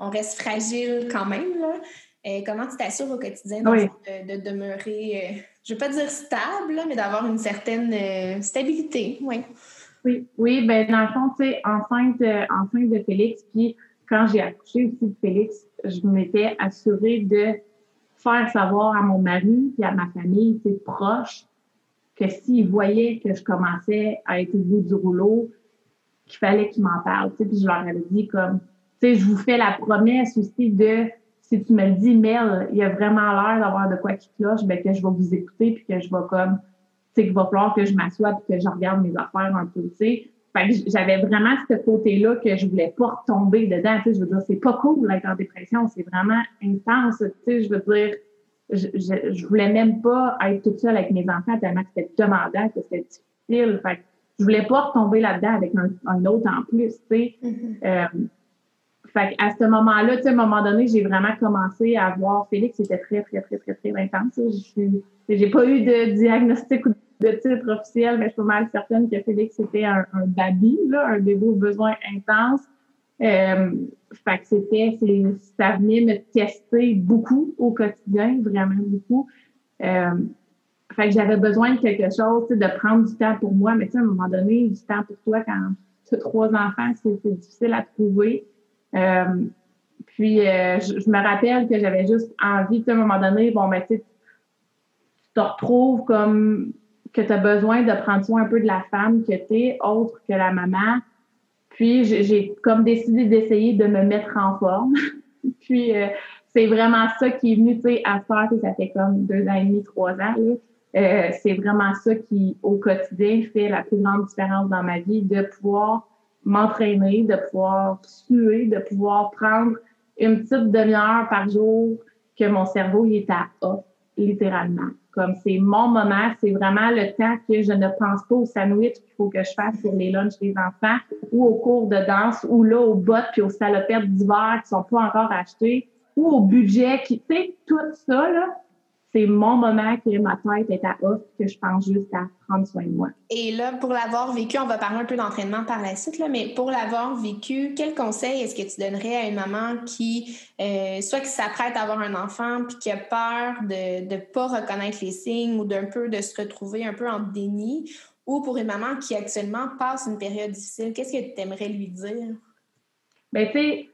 on reste fragile quand même. Là. Euh, comment tu t'assures au quotidien de, demeurer, euh, je ne veux pas dire stable, mais d'avoir une certaine euh, stabilité? Oui. Oui, oui, ben dans le fond, tu sais, enceinte, enceinte de Félix, puis quand j'ai accouché aussi de Félix, je m'étais assurée de faire savoir à mon mari et à ma famille, ses proches, que s'ils voyaient que je commençais à être au bout du rouleau, qu'il fallait qu'ils m'en parlent. Puis je leur avais dit comme je vous fais la promesse aussi de si tu me le dis, Mel, il y a vraiment l'air d'avoir de quoi qui cloche, ben, que je vais vous écouter puis que je vais comme, tu sais, qu'il va falloir que je m'assoie puis que je regarde mes affaires un peu, tu sais. Fait que j'avais vraiment ce côté-là que je voulais pas retomber dedans, tu sais. Je veux dire, c'est pas cool d'être en dépression, c'est vraiment intense, tu sais. Je veux dire, je, je, voulais même pas être toute seule avec mes enfants tellement que c'était demandant, que c'était difficile. Fait que je voulais pas retomber là-dedans avec un, autre en plus, tu sais. Mm-hmm. Euh, fait à ce moment-là, tu sais, à un moment donné, j'ai vraiment commencé à voir Félix, c'était très, très, très, très, très intense. J'ai pas eu de diagnostic ou de titre officiel, mais je suis pas mal certaine que Félix était un, un baby, là, un bébé aux besoins intenses. Euh, fait que c'était, ça venait me tester beaucoup au quotidien, vraiment beaucoup. Euh, fait que j'avais besoin de quelque chose, de prendre du temps pour moi, mais tu sais, à un moment donné, du temps pour toi quand tu as trois enfants, c'est difficile à trouver. Euh, puis, euh, je, me rappelle que j'avais juste envie, à un moment donné, bon, ben, tu te retrouves comme que tu as besoin de prendre soin un peu de la femme que tu es, autre que la maman. Puis, j'ai comme décidé d'essayer de me mettre en forme. puis, euh, c'est vraiment ça qui est venu, tu sais, à faire, ça fait comme deux ans et demi, trois ans, euh, c'est vraiment ça qui, au quotidien, fait la plus grande différence dans ma vie, de pouvoir m'entraîner, de pouvoir suer, de pouvoir prendre une petite demi-heure par jour que mon cerveau il est à off, littéralement. Comme c'est mon moment, c'est vraiment le temps que je ne pense pas au sandwich qu'il faut que je fasse pour les lunchs des enfants ou au cours de danse ou là aux bottes puis aux salopettes d'hiver qui sont pas encore achetées ou au budget qui, tu sais, tout ça, là, c'est mon moment que ma tête est à off, que je pense juste à prendre soin de moi. Et là, pour l'avoir vécu, on va parler un peu d'entraînement par la suite, là, mais pour l'avoir vécu, quel conseil est-ce que tu donnerais à une maman qui, euh, soit qui s'apprête à avoir un enfant, puis qui a peur de ne pas reconnaître les signes ou d'un peu de se retrouver un peu en déni, ou pour une maman qui actuellement passe une période difficile, qu'est-ce que tu aimerais lui dire? Bien, tu sais,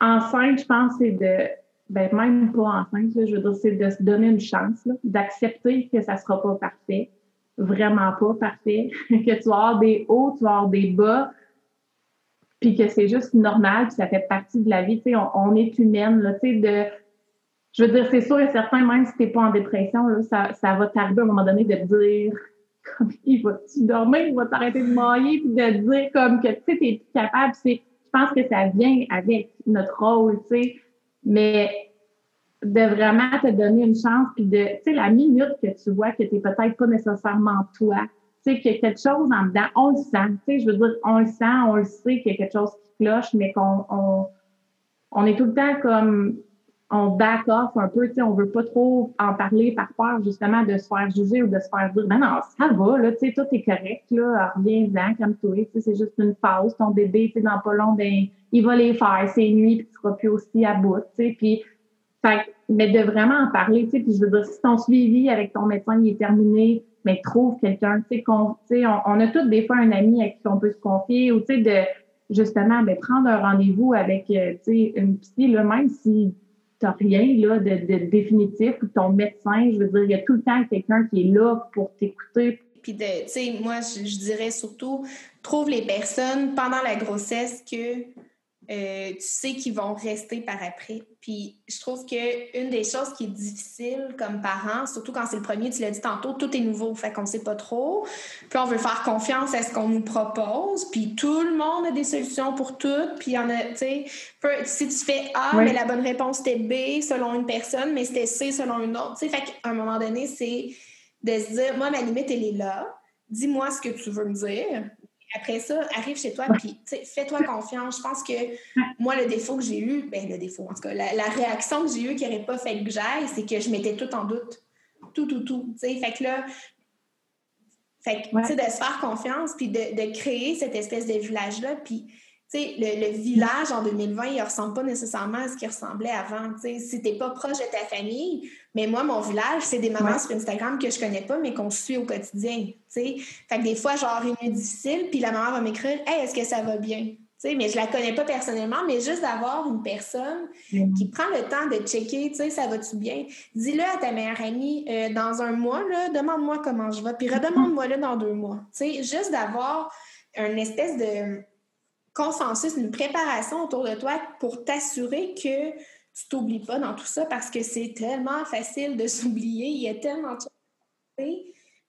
enceinte, je pense, c'est de ben, même pas enceinte, je veux dire, c'est de se donner une chance, d'accepter que ça sera pas parfait, vraiment pas parfait, que tu vas avoir des hauts, tu vas avoir des bas, puis que c'est juste normal, puis ça fait partie de la vie, tu sais, on, est humaine, là, tu sais, de... Je veux dire, c'est sûr et certain, même si t'es pas en dépression, là, ça, ça va t'arriver à un moment donné de te dire comme il va-tu dormir, il va t'arrêter de mailler, puis de dire comme que tu sais, t'es capable, c'est je pense que ça vient avec notre rôle, tu sais mais de vraiment te donner une chance, puis de, tu sais, la minute que tu vois que tu n'es peut-être pas nécessairement toi, tu sais, qu'il y a quelque chose en dedans, on le sent, tu sais, je veux dire, on le sent, on le sait qu'il y a quelque chose qui cloche, mais qu'on on, on est tout le temps comme, on back off un peu, tu sais, on veut pas trop en parler par peur, justement, de se faire juger ou de se faire dire, ben non, ça va, là, tu sais, tout est correct, là, reviens-en, comme toi, tu sais, c'est juste une pause, ton bébé, tu sais, dans pas long, ben, il va les faire ses nuits, puis tu seras plus aussi à bout, tu sais, puis mais de vraiment en parler, tu sais, puis je veux dire, si ton suivi avec ton médecin il est terminé, mais trouve quelqu'un, tu sais, qu'on, tu sais, on, a tous des fois un ami à qui on peut se confier, ou tu sais, de justement, ben, prendre un rendez-vous avec, euh, tu sais, une psy, là, même si t'as rien, là, de, de définitif, ou ton médecin, je veux dire, il y a tout le temps quelqu'un qui est là pour t'écouter. Puis tu sais, moi, je dirais surtout, trouve les personnes pendant la grossesse que euh, tu sais qu'ils vont rester par après. Puis je trouve que une des choses qui est difficile comme parent, surtout quand c'est le premier, tu l'as dit tantôt, tout est nouveau, fait qu'on sait pas trop. Puis on veut faire confiance à ce qu'on nous propose, puis tout le monde a des solutions pour tout. Puis il y en a, tu sais, si tu fais A, mais la bonne réponse c'était B selon une personne, mais c'était C selon une autre. Tu sais, fait qu'à un moment donné, c'est de se dire, moi, ma limite, elle est là. Dis-moi ce que tu veux me dire après ça, arrive chez toi, puis fais-toi confiance. Je pense que moi, le défaut que j'ai eu, ben le défaut, en tout cas, la, réaction que j'ai eue qui n'aurait pas fait que j'aille, c'est que je mettais tout en doute. Tout, tout, tout. Fait que là, fait que, de se faire confiance, puis de, créer cette espèce de village-là, puis le, le, village en 2020, il ne ressemble pas nécessairement à ce qu'il ressemblait avant. Si tu n'es pas proche de ta famille, mais moi, mon village, c'est des mamans sur Instagram que je connais pas, mais qu'on suit au quotidien. sais. Fait que des fois, genre, une nuit difficile, puis la maman va m'écrire Hey, est-ce que ça va bien? mais je la connais pas personnellement, mais juste d'avoir une personne mm. qui prend le temps de checker, tu sais, ça va-tu bien? Dis-le à ta meilleure amie euh, dans un mois, demande-moi comment je vais, puis redemande-moi-le dans deux mois. Tu sais, juste d'avoir une espèce de consensus, une préparation autour de toi pour t'assurer que tu t'oublies pas dans tout ça parce que c'est tellement facile de s'oublier. Il y a tellement de choses.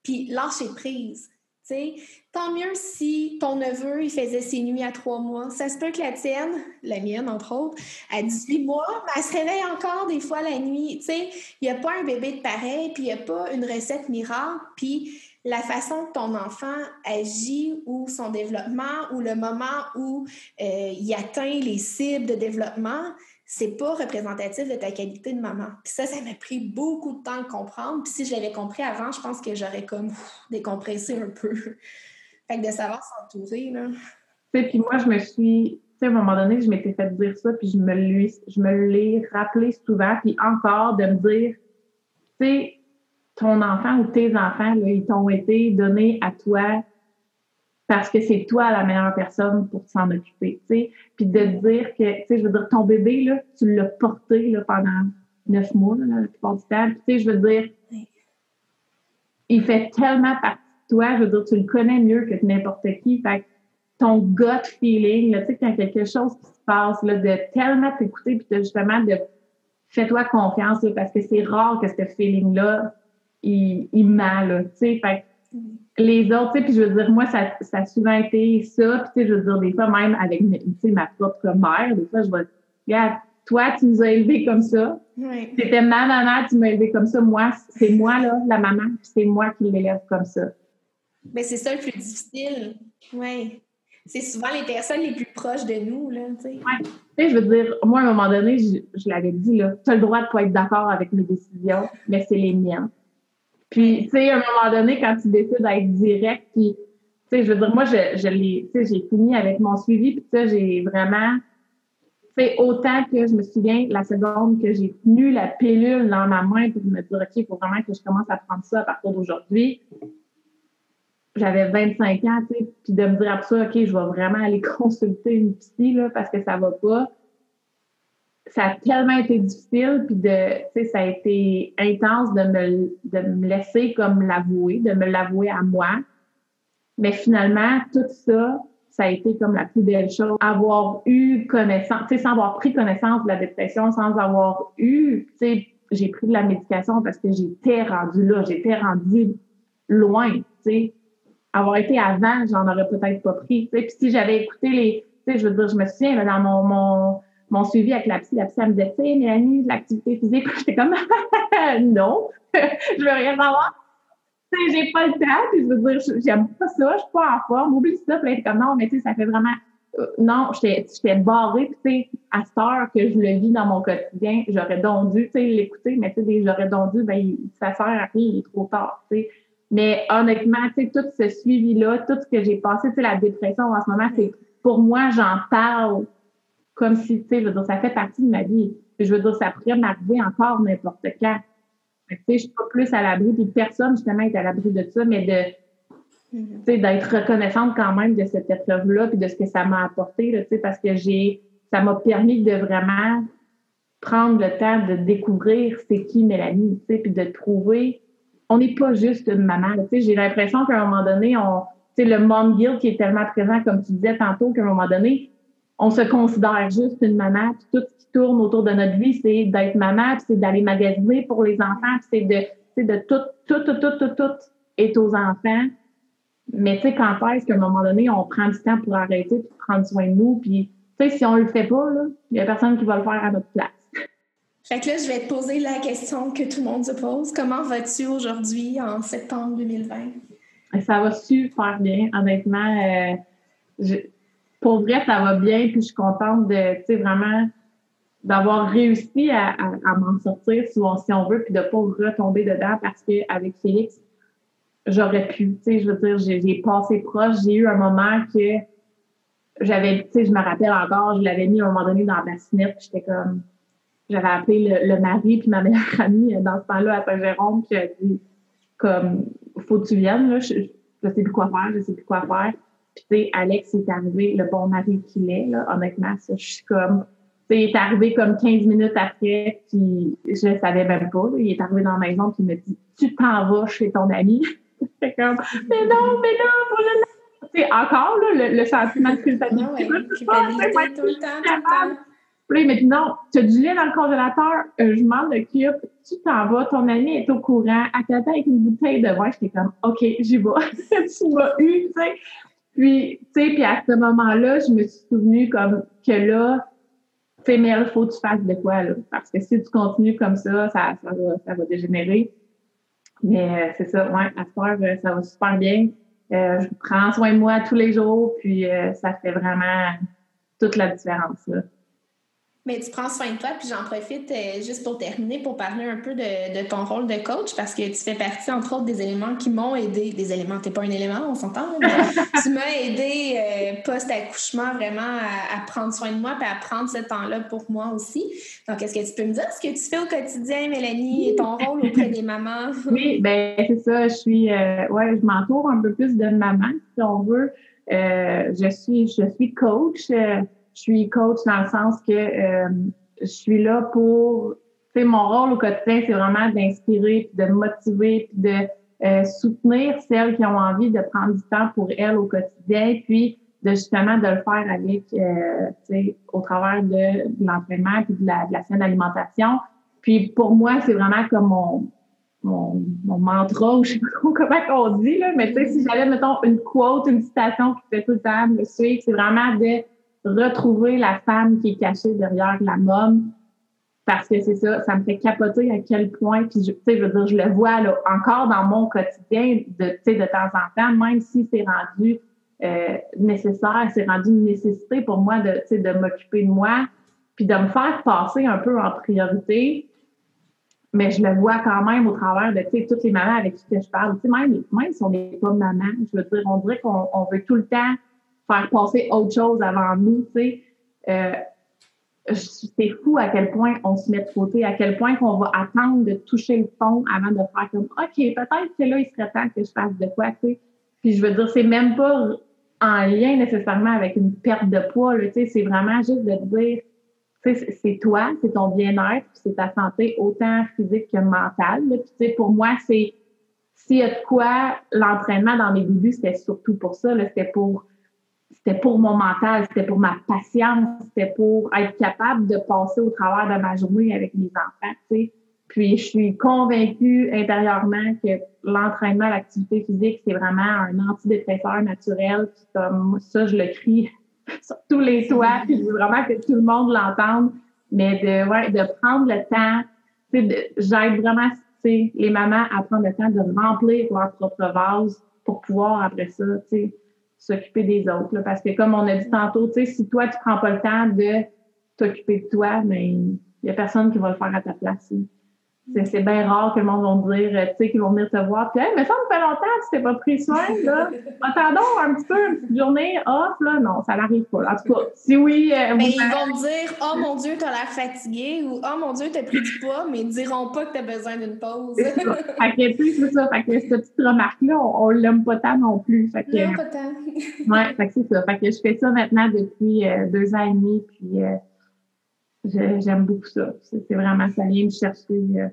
Puis lâcher prise. sais. Tant mieux si ton neveu, il faisait ses nuits à trois mois. Ça se peut que la tienne, la mienne entre autres, à 18 mois, elle se réveille encore des fois la nuit. Il n'y a pas un bébé de pareil, puis il n'y a pas une recette miracle. Puis la façon que ton enfant agit ou son développement ou le moment où euh, il atteint les cibles de développement, c'est pas représentatif de ta qualité de maman. Puis ça, ça m'a pris beaucoup de temps à comprendre. Puis si je l'avais compris avant, je pense que j'aurais comme décompressé un peu. fait que de savoir s'entourer, là. Puis moi, je me suis... À un moment donné, je m'étais fait dire ça, puis je me l'ai rappelé souvent, puis encore de me dire, tu sais, ton enfant ou tes enfants, ils t'ont été donnés à toi parce que c'est toi la meilleure personne pour s'en occuper, tu sais. Puis de dire que, tu sais, je veux dire, ton bébé, là, tu l'as porté là, pendant neuf mois, là, la plupart du temps. tu sais, je veux dire, il fait tellement partie de toi, je veux dire, tu le connais mieux que n'importe qui. Fait que ton gut feeling, là, tu sais, quand quelque chose qui se passe, là, de tellement t'écouter, puis de justement de fais-toi confiance, parce que c'est rare que ce feeling-là, il, il ment, tu sais. Fait les autres, tu sais, puis je veux dire, moi, ça, ça a souvent été ça, puis tu sais, je veux dire, des fois, même avec, ma propre mère, des fois, je vais, regarde, toi, tu nous as élevés comme ça. Oui. C'était ma maman, tu m'as élevé comme ça. Moi, c'est moi, là, la maman, puis c'est moi qui l'élève comme ça. Mais c'est ça le plus difficile. Oui. C'est souvent les personnes les plus proches de nous, là, tu sais. Oui. Tu sais, je veux dire, moi, à un moment donné, je, je l'avais dit, là, tu as le droit de pas être d'accord avec mes décisions, mais c'est les miennes. Puis, tu sais, à un moment donné, quand tu décides d'être direct, puis, tu sais, je veux dire, moi, je, je l'ai, tu sais, j'ai fini avec mon suivi, puis ça, j'ai vraiment, fait autant que je me souviens, la seconde que j'ai tenu la pilule dans ma main pour me dire, OK, il faut vraiment que je commence à prendre ça à partir d'aujourd'hui. J'avais 25 ans, tu sais, puis de me dire après ça, OK, je vais vraiment aller consulter une psy, là, parce que ça va pas ça a tellement été difficile, puis de, tu sais, ça a été intense de me, de me laisser comme l'avouer, de me l'avouer à moi. Mais finalement, tout ça, ça a été comme la plus belle chose. Avoir eu connaissance, tu sais, sans avoir pris connaissance de la dépression, sans avoir eu, tu sais, j'ai pris de la médication parce que j'étais rendue là, j'étais rendue loin, tu sais. Avoir été avant, j'en aurais peut-être pas pris. Puis si j'avais écouté les, tu sais, je veux dire, je me souviens, dans mon, mon mon suivi avec la psy, la psy, elle me disait, tu sais, Mélanie, l'activité physique, j'étais comme, non, je veux rien savoir. Tu sais, j'ai pas le temps, puis je veux dire, j'aime pas ça, je suis pas en forme, oublie ça, puis elle comme, non, mais tu sais, ça fait vraiment, euh, non, j'étais barrée, puis tu sais, à cette heure que je le vis dans mon quotidien, j'aurais donc dû, tu sais, l'écouter, mais tu sais, j'aurais donc dû, ben, ça sert à rien, il est trop tard, tu sais. Mais honnêtement, tu sais, tout ce suivi-là, tout ce que j'ai passé, tu sais, la dépression en ce moment, c'est, pour moi, j'en parle comme si, tu sais, je veux dire, ça fait partie de ma vie. je veux dire, ça pourrait m'arriver encore n'importe quand. Tu sais, je suis pas plus à l'abri, puis personne, justement, est à l'abri de ça, mais de, mm-hmm. tu sais, d'être reconnaissante quand même de cette épreuve-là, puis de ce que ça m'a apporté, tu sais, parce que j'ai, ça m'a permis de vraiment prendre le temps de découvrir c'est qui Mélanie, tu sais, puis de trouver, on n'est pas juste une maman, tu sais, j'ai l'impression qu'à un moment donné, on, tu sais, le mom guilt qui est tellement présent, comme tu disais tantôt, qu'à un moment donné, on se considère juste une maman, puis tout ce qui tourne autour de notre vie, c'est d'être maman, puis c'est d'aller magasiner pour les enfants, puis c'est de, de tout, tout, tout, tout, tout, tout est aux enfants. Mais tu sais, quand est-ce qu'à un moment donné, on prend du temps pour arrêter, pour prendre soin de nous, puis tu sais, si on le fait pas, il y a personne qui va le faire à notre place. Fait que là, je vais te poser la question que tout le monde se pose. Comment vas-tu aujourd'hui en septembre 2020? Ça va super bien, honnêtement. Euh, je, pour vrai, ça va bien, puis je suis contente de, tu sais, vraiment d'avoir réussi à, m'en sortir si on, veut, puis de pas retomber dedans parce qu'avec Félix, j'aurais pu, tu sais, je veux dire, j'ai passé proche, j'ai eu un moment que j'avais, tu sais, je me rappelle encore, je l'avais mis à un moment donné dans la bassinette, j'étais comme, j'avais appelé le, mari puis ma meilleure amie dans ce temps-là à Saint-Jérôme, qui a dit, comme, faut que tu viennes, là, je, je sais plus quoi faire, je sais plus quoi faire. Puis, tu sais, Alex est arrivé, le bon mari qu'il est, là, honnêtement, ça, je suis comme, tu sais, il est arrivé comme 15 minutes après, puis je savais même pas, il est arrivé dans la maison, puis il me dit, tu t'en vas chez ton ami. J'étais comme, mais non, mais non, faut le Tu sais, encore, là, le, sentiment de culpabilité. Ah ouais, culpabilité tout le temps, tout le temps. Puis là, il m'a dit, non, tu as du lait dans le congélateur, euh, je m'en occupe, tu t'en vas, ton ami est au courant, à t'attends avec une bouteille de vin. J'étais comme, OK, j'y vais. tu m'as eu, tu sais. Puis, tu sais, puis à ce moment-là, je me suis souvenue comme que là, tu sais, mais il faut que tu fasses de quoi, là. Parce que si tu continues comme ça, ça, ça, va, ça va dégénérer. Mais euh, c'est ça, ouais, à ce moment euh, ça va super bien. Euh, je prends soin de moi tous les jours, puis ça fait vraiment toute la différence, là. Mais tu prends soin de toi, puis j'en profite euh, juste pour terminer pour parler un peu de, de, ton rôle de coach parce que tu fais partie, entre autres, des éléments qui m'ont aidé. Des éléments, t'es pas un élément, on s'entend, mais tu m'as aidé euh, post-accouchement vraiment à, prendre soin de moi et à prendre ce temps-là pour moi aussi. Donc, est-ce que tu peux me dire ce que tu fais au quotidien, Mélanie, et ton rôle auprès des mamans? oui, ben c'est ça. Je suis, euh, ouais, je m'entoure un peu plus de maman, si on veut. je suis, je suis coach je suis coach dans le sens que euh, je suis là pour, tu sais, mon rôle au quotidien, c'est vraiment d'inspirer, de motiver, puis de euh, soutenir celles qui ont envie de prendre du temps pour elles au quotidien, puis de justement de le faire avec, euh, tu sais, au travers de, l'entraînement puis de la, de la saine alimentation, Puis pour moi, c'est vraiment comme mon, mon, mon, mantra, ou je sais pas comment on dit, là, mais tu sais, si j'avais, mettons, une quote, une citation qui fait tout le temps me suivre, c'est vraiment de retrouver la femme qui est cachée derrière la môme, parce que c'est ça, ça me fait capoter à quel point, puis sais, je veux dire, je le vois là, encore dans mon quotidien, de, de temps en temps, même si c'est rendu euh, nécessaire, c'est rendu une nécessité pour moi de, de m'occuper de moi, puis de me faire passer un peu en priorité, mais je le vois quand même au travers de toutes les mamans avec qui je parle. même, même si on n'est pas maman, je veux dire, on dirait qu'on on veut tout le temps faire passer autre chose avant nous. sais. Euh, c'est fou à quel point on se met de côté, à quel point qu'on va attendre de toucher le fond avant de faire comme OK, peut-être que là, il serait temps que je fasse de quoi, tu sais. Puis je veux dire, c'est même pas en lien nécessairement avec une perte de poids, tu sais, c'est vraiment juste de dire c'est toi, c'est ton bien-être, c'est ta santé autant physique que mentale. Puis, pour moi, c'est s'il y a de quoi l'entraînement dans mes débuts, c'était surtout pour ça. C'était pour c'était pour mon mental, c'était pour ma patience, c'était pour être capable de passer au travers de ma journée avec mes enfants. sais. Puis je suis convaincue intérieurement que l'entraînement, l'activité physique, c'est vraiment un antidépresseur naturel. Puis comme ça, je le crie sur tous les toits, puis je veux vraiment que tout le monde l'entende, mais de, ouais, de prendre le temps, j'aide vraiment les mamans à prendre le temps de remplir leur propre vase pour pouvoir, après ça, s'occuper des autres. parce que comme on a dit tantôt, si toi, tu prends pas le temps de t'occuper de toi, mais ben, il y a personne qui va le faire à ta place c'est bien rare que le monde va dire, tu sais, qu'ils vont venir te voir. Puis, hey, mais ça me fait longtemps que tu t'es pas pris soin, là. Attendons un petit peu, une petite journée off, là. Non, ça n'arrive pas. En tout cas, si oui. Euh, mais ils vont dire, oh mon Dieu, t'as l'air fatigué ou oh mon Dieu, t'as pris du poids, mais ils diront pas que t'as besoin d'une pause. C'est ça. Fait que, c'est ça. Fait que cette petite remarque-là, on, ne l'aime pas tant non plus. Fait que, pas tant. ouais, fait que c'est ça. Fait que je fais ça maintenant depuis euh, deux ans et demi, puis. Euh, j'aime beaucoup ça. C'est vraiment, ça vient me chercher. Euh,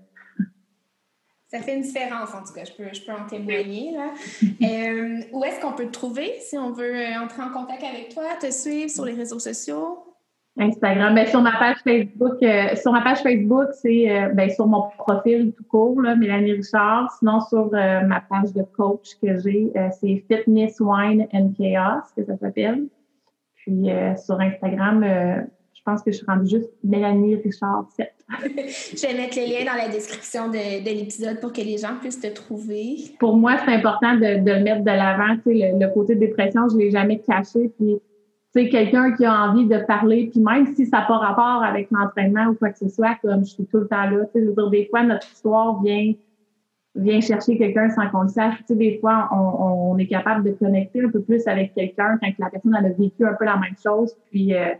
ça fait une différence, en tout cas, je peux, je peux en témoigner. Là. Euh, où est-ce qu'on peut te trouver si on veut euh, entrer en contact avec toi, te suivre sur les réseaux sociaux? Instagram. Ben, sur ma page Facebook, sur ma page Facebook, c'est ben, sur mon profil tout court, là, Mélanie Richard. Sinon, sur ma page de coach que j'ai, c'est Fitness Wine and Chaos, que ça s'appelle. Puis sur Instagram, je pense que je suis rendue juste Mélanie Richard 7. je vais mettre le lien dans la description de, l'épisode pour que les gens puissent te trouver. Pour moi, c'est important de, le mettre de l'avant. Le, le côté dépression, je ne l'ai jamais caché. Puis, tu quelqu'un qui a envie de parler, puis même si ça n'a pas rapport avec l'entraînement ou quoi que ce soit, comme je suis tout le temps là, tu sais, je veux dire, des fois, notre histoire vient vient chercher quelqu'un sans qu'on le sache. Tu sais, des fois, on, est capable de connecter un peu plus avec quelqu'un quand la personne a vécu un peu la même chose. Puis, euh,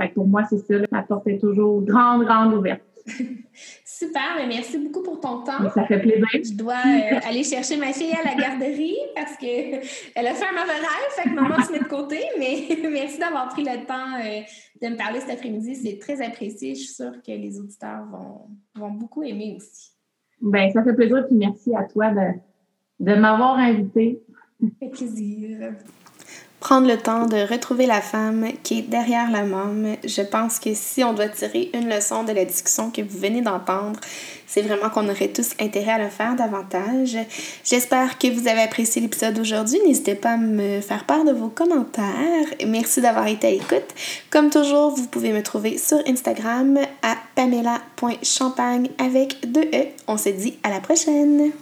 fait pour moi, c'est ça, la porte est toujours grande, grande ouverte. Super, mais merci beaucoup pour ton temps. ça fait plaisir. Je dois euh, aller chercher ma fille à la garderie parce qu'elle a fait un mauvais rêve, fait que maman se met de côté, mais merci d'avoir pris le temps euh, de me parler cet après-midi. C'est très apprécié. Je suis sûre que les auditeurs vont, vont beaucoup aimer aussi. Bien, ça fait plaisir, et merci à toi de, de m'avoir invité. Ça fait plaisir prendre le temps de retrouver la femme qui est derrière la môme. Je pense que si on doit tirer une leçon de la discussion que vous venez d'entendre, c'est vraiment qu'on aurait tous intérêt à le faire davantage. J'espère que vous avez apprécié l'épisode d'aujourd'hui. N'hésitez pas à me faire part de vos commentaires. Merci d'avoir été à l'écoute. Comme toujours, vous pouvez me trouver sur Instagram à pamela.champagne avec deux E. On se dit à la prochaine!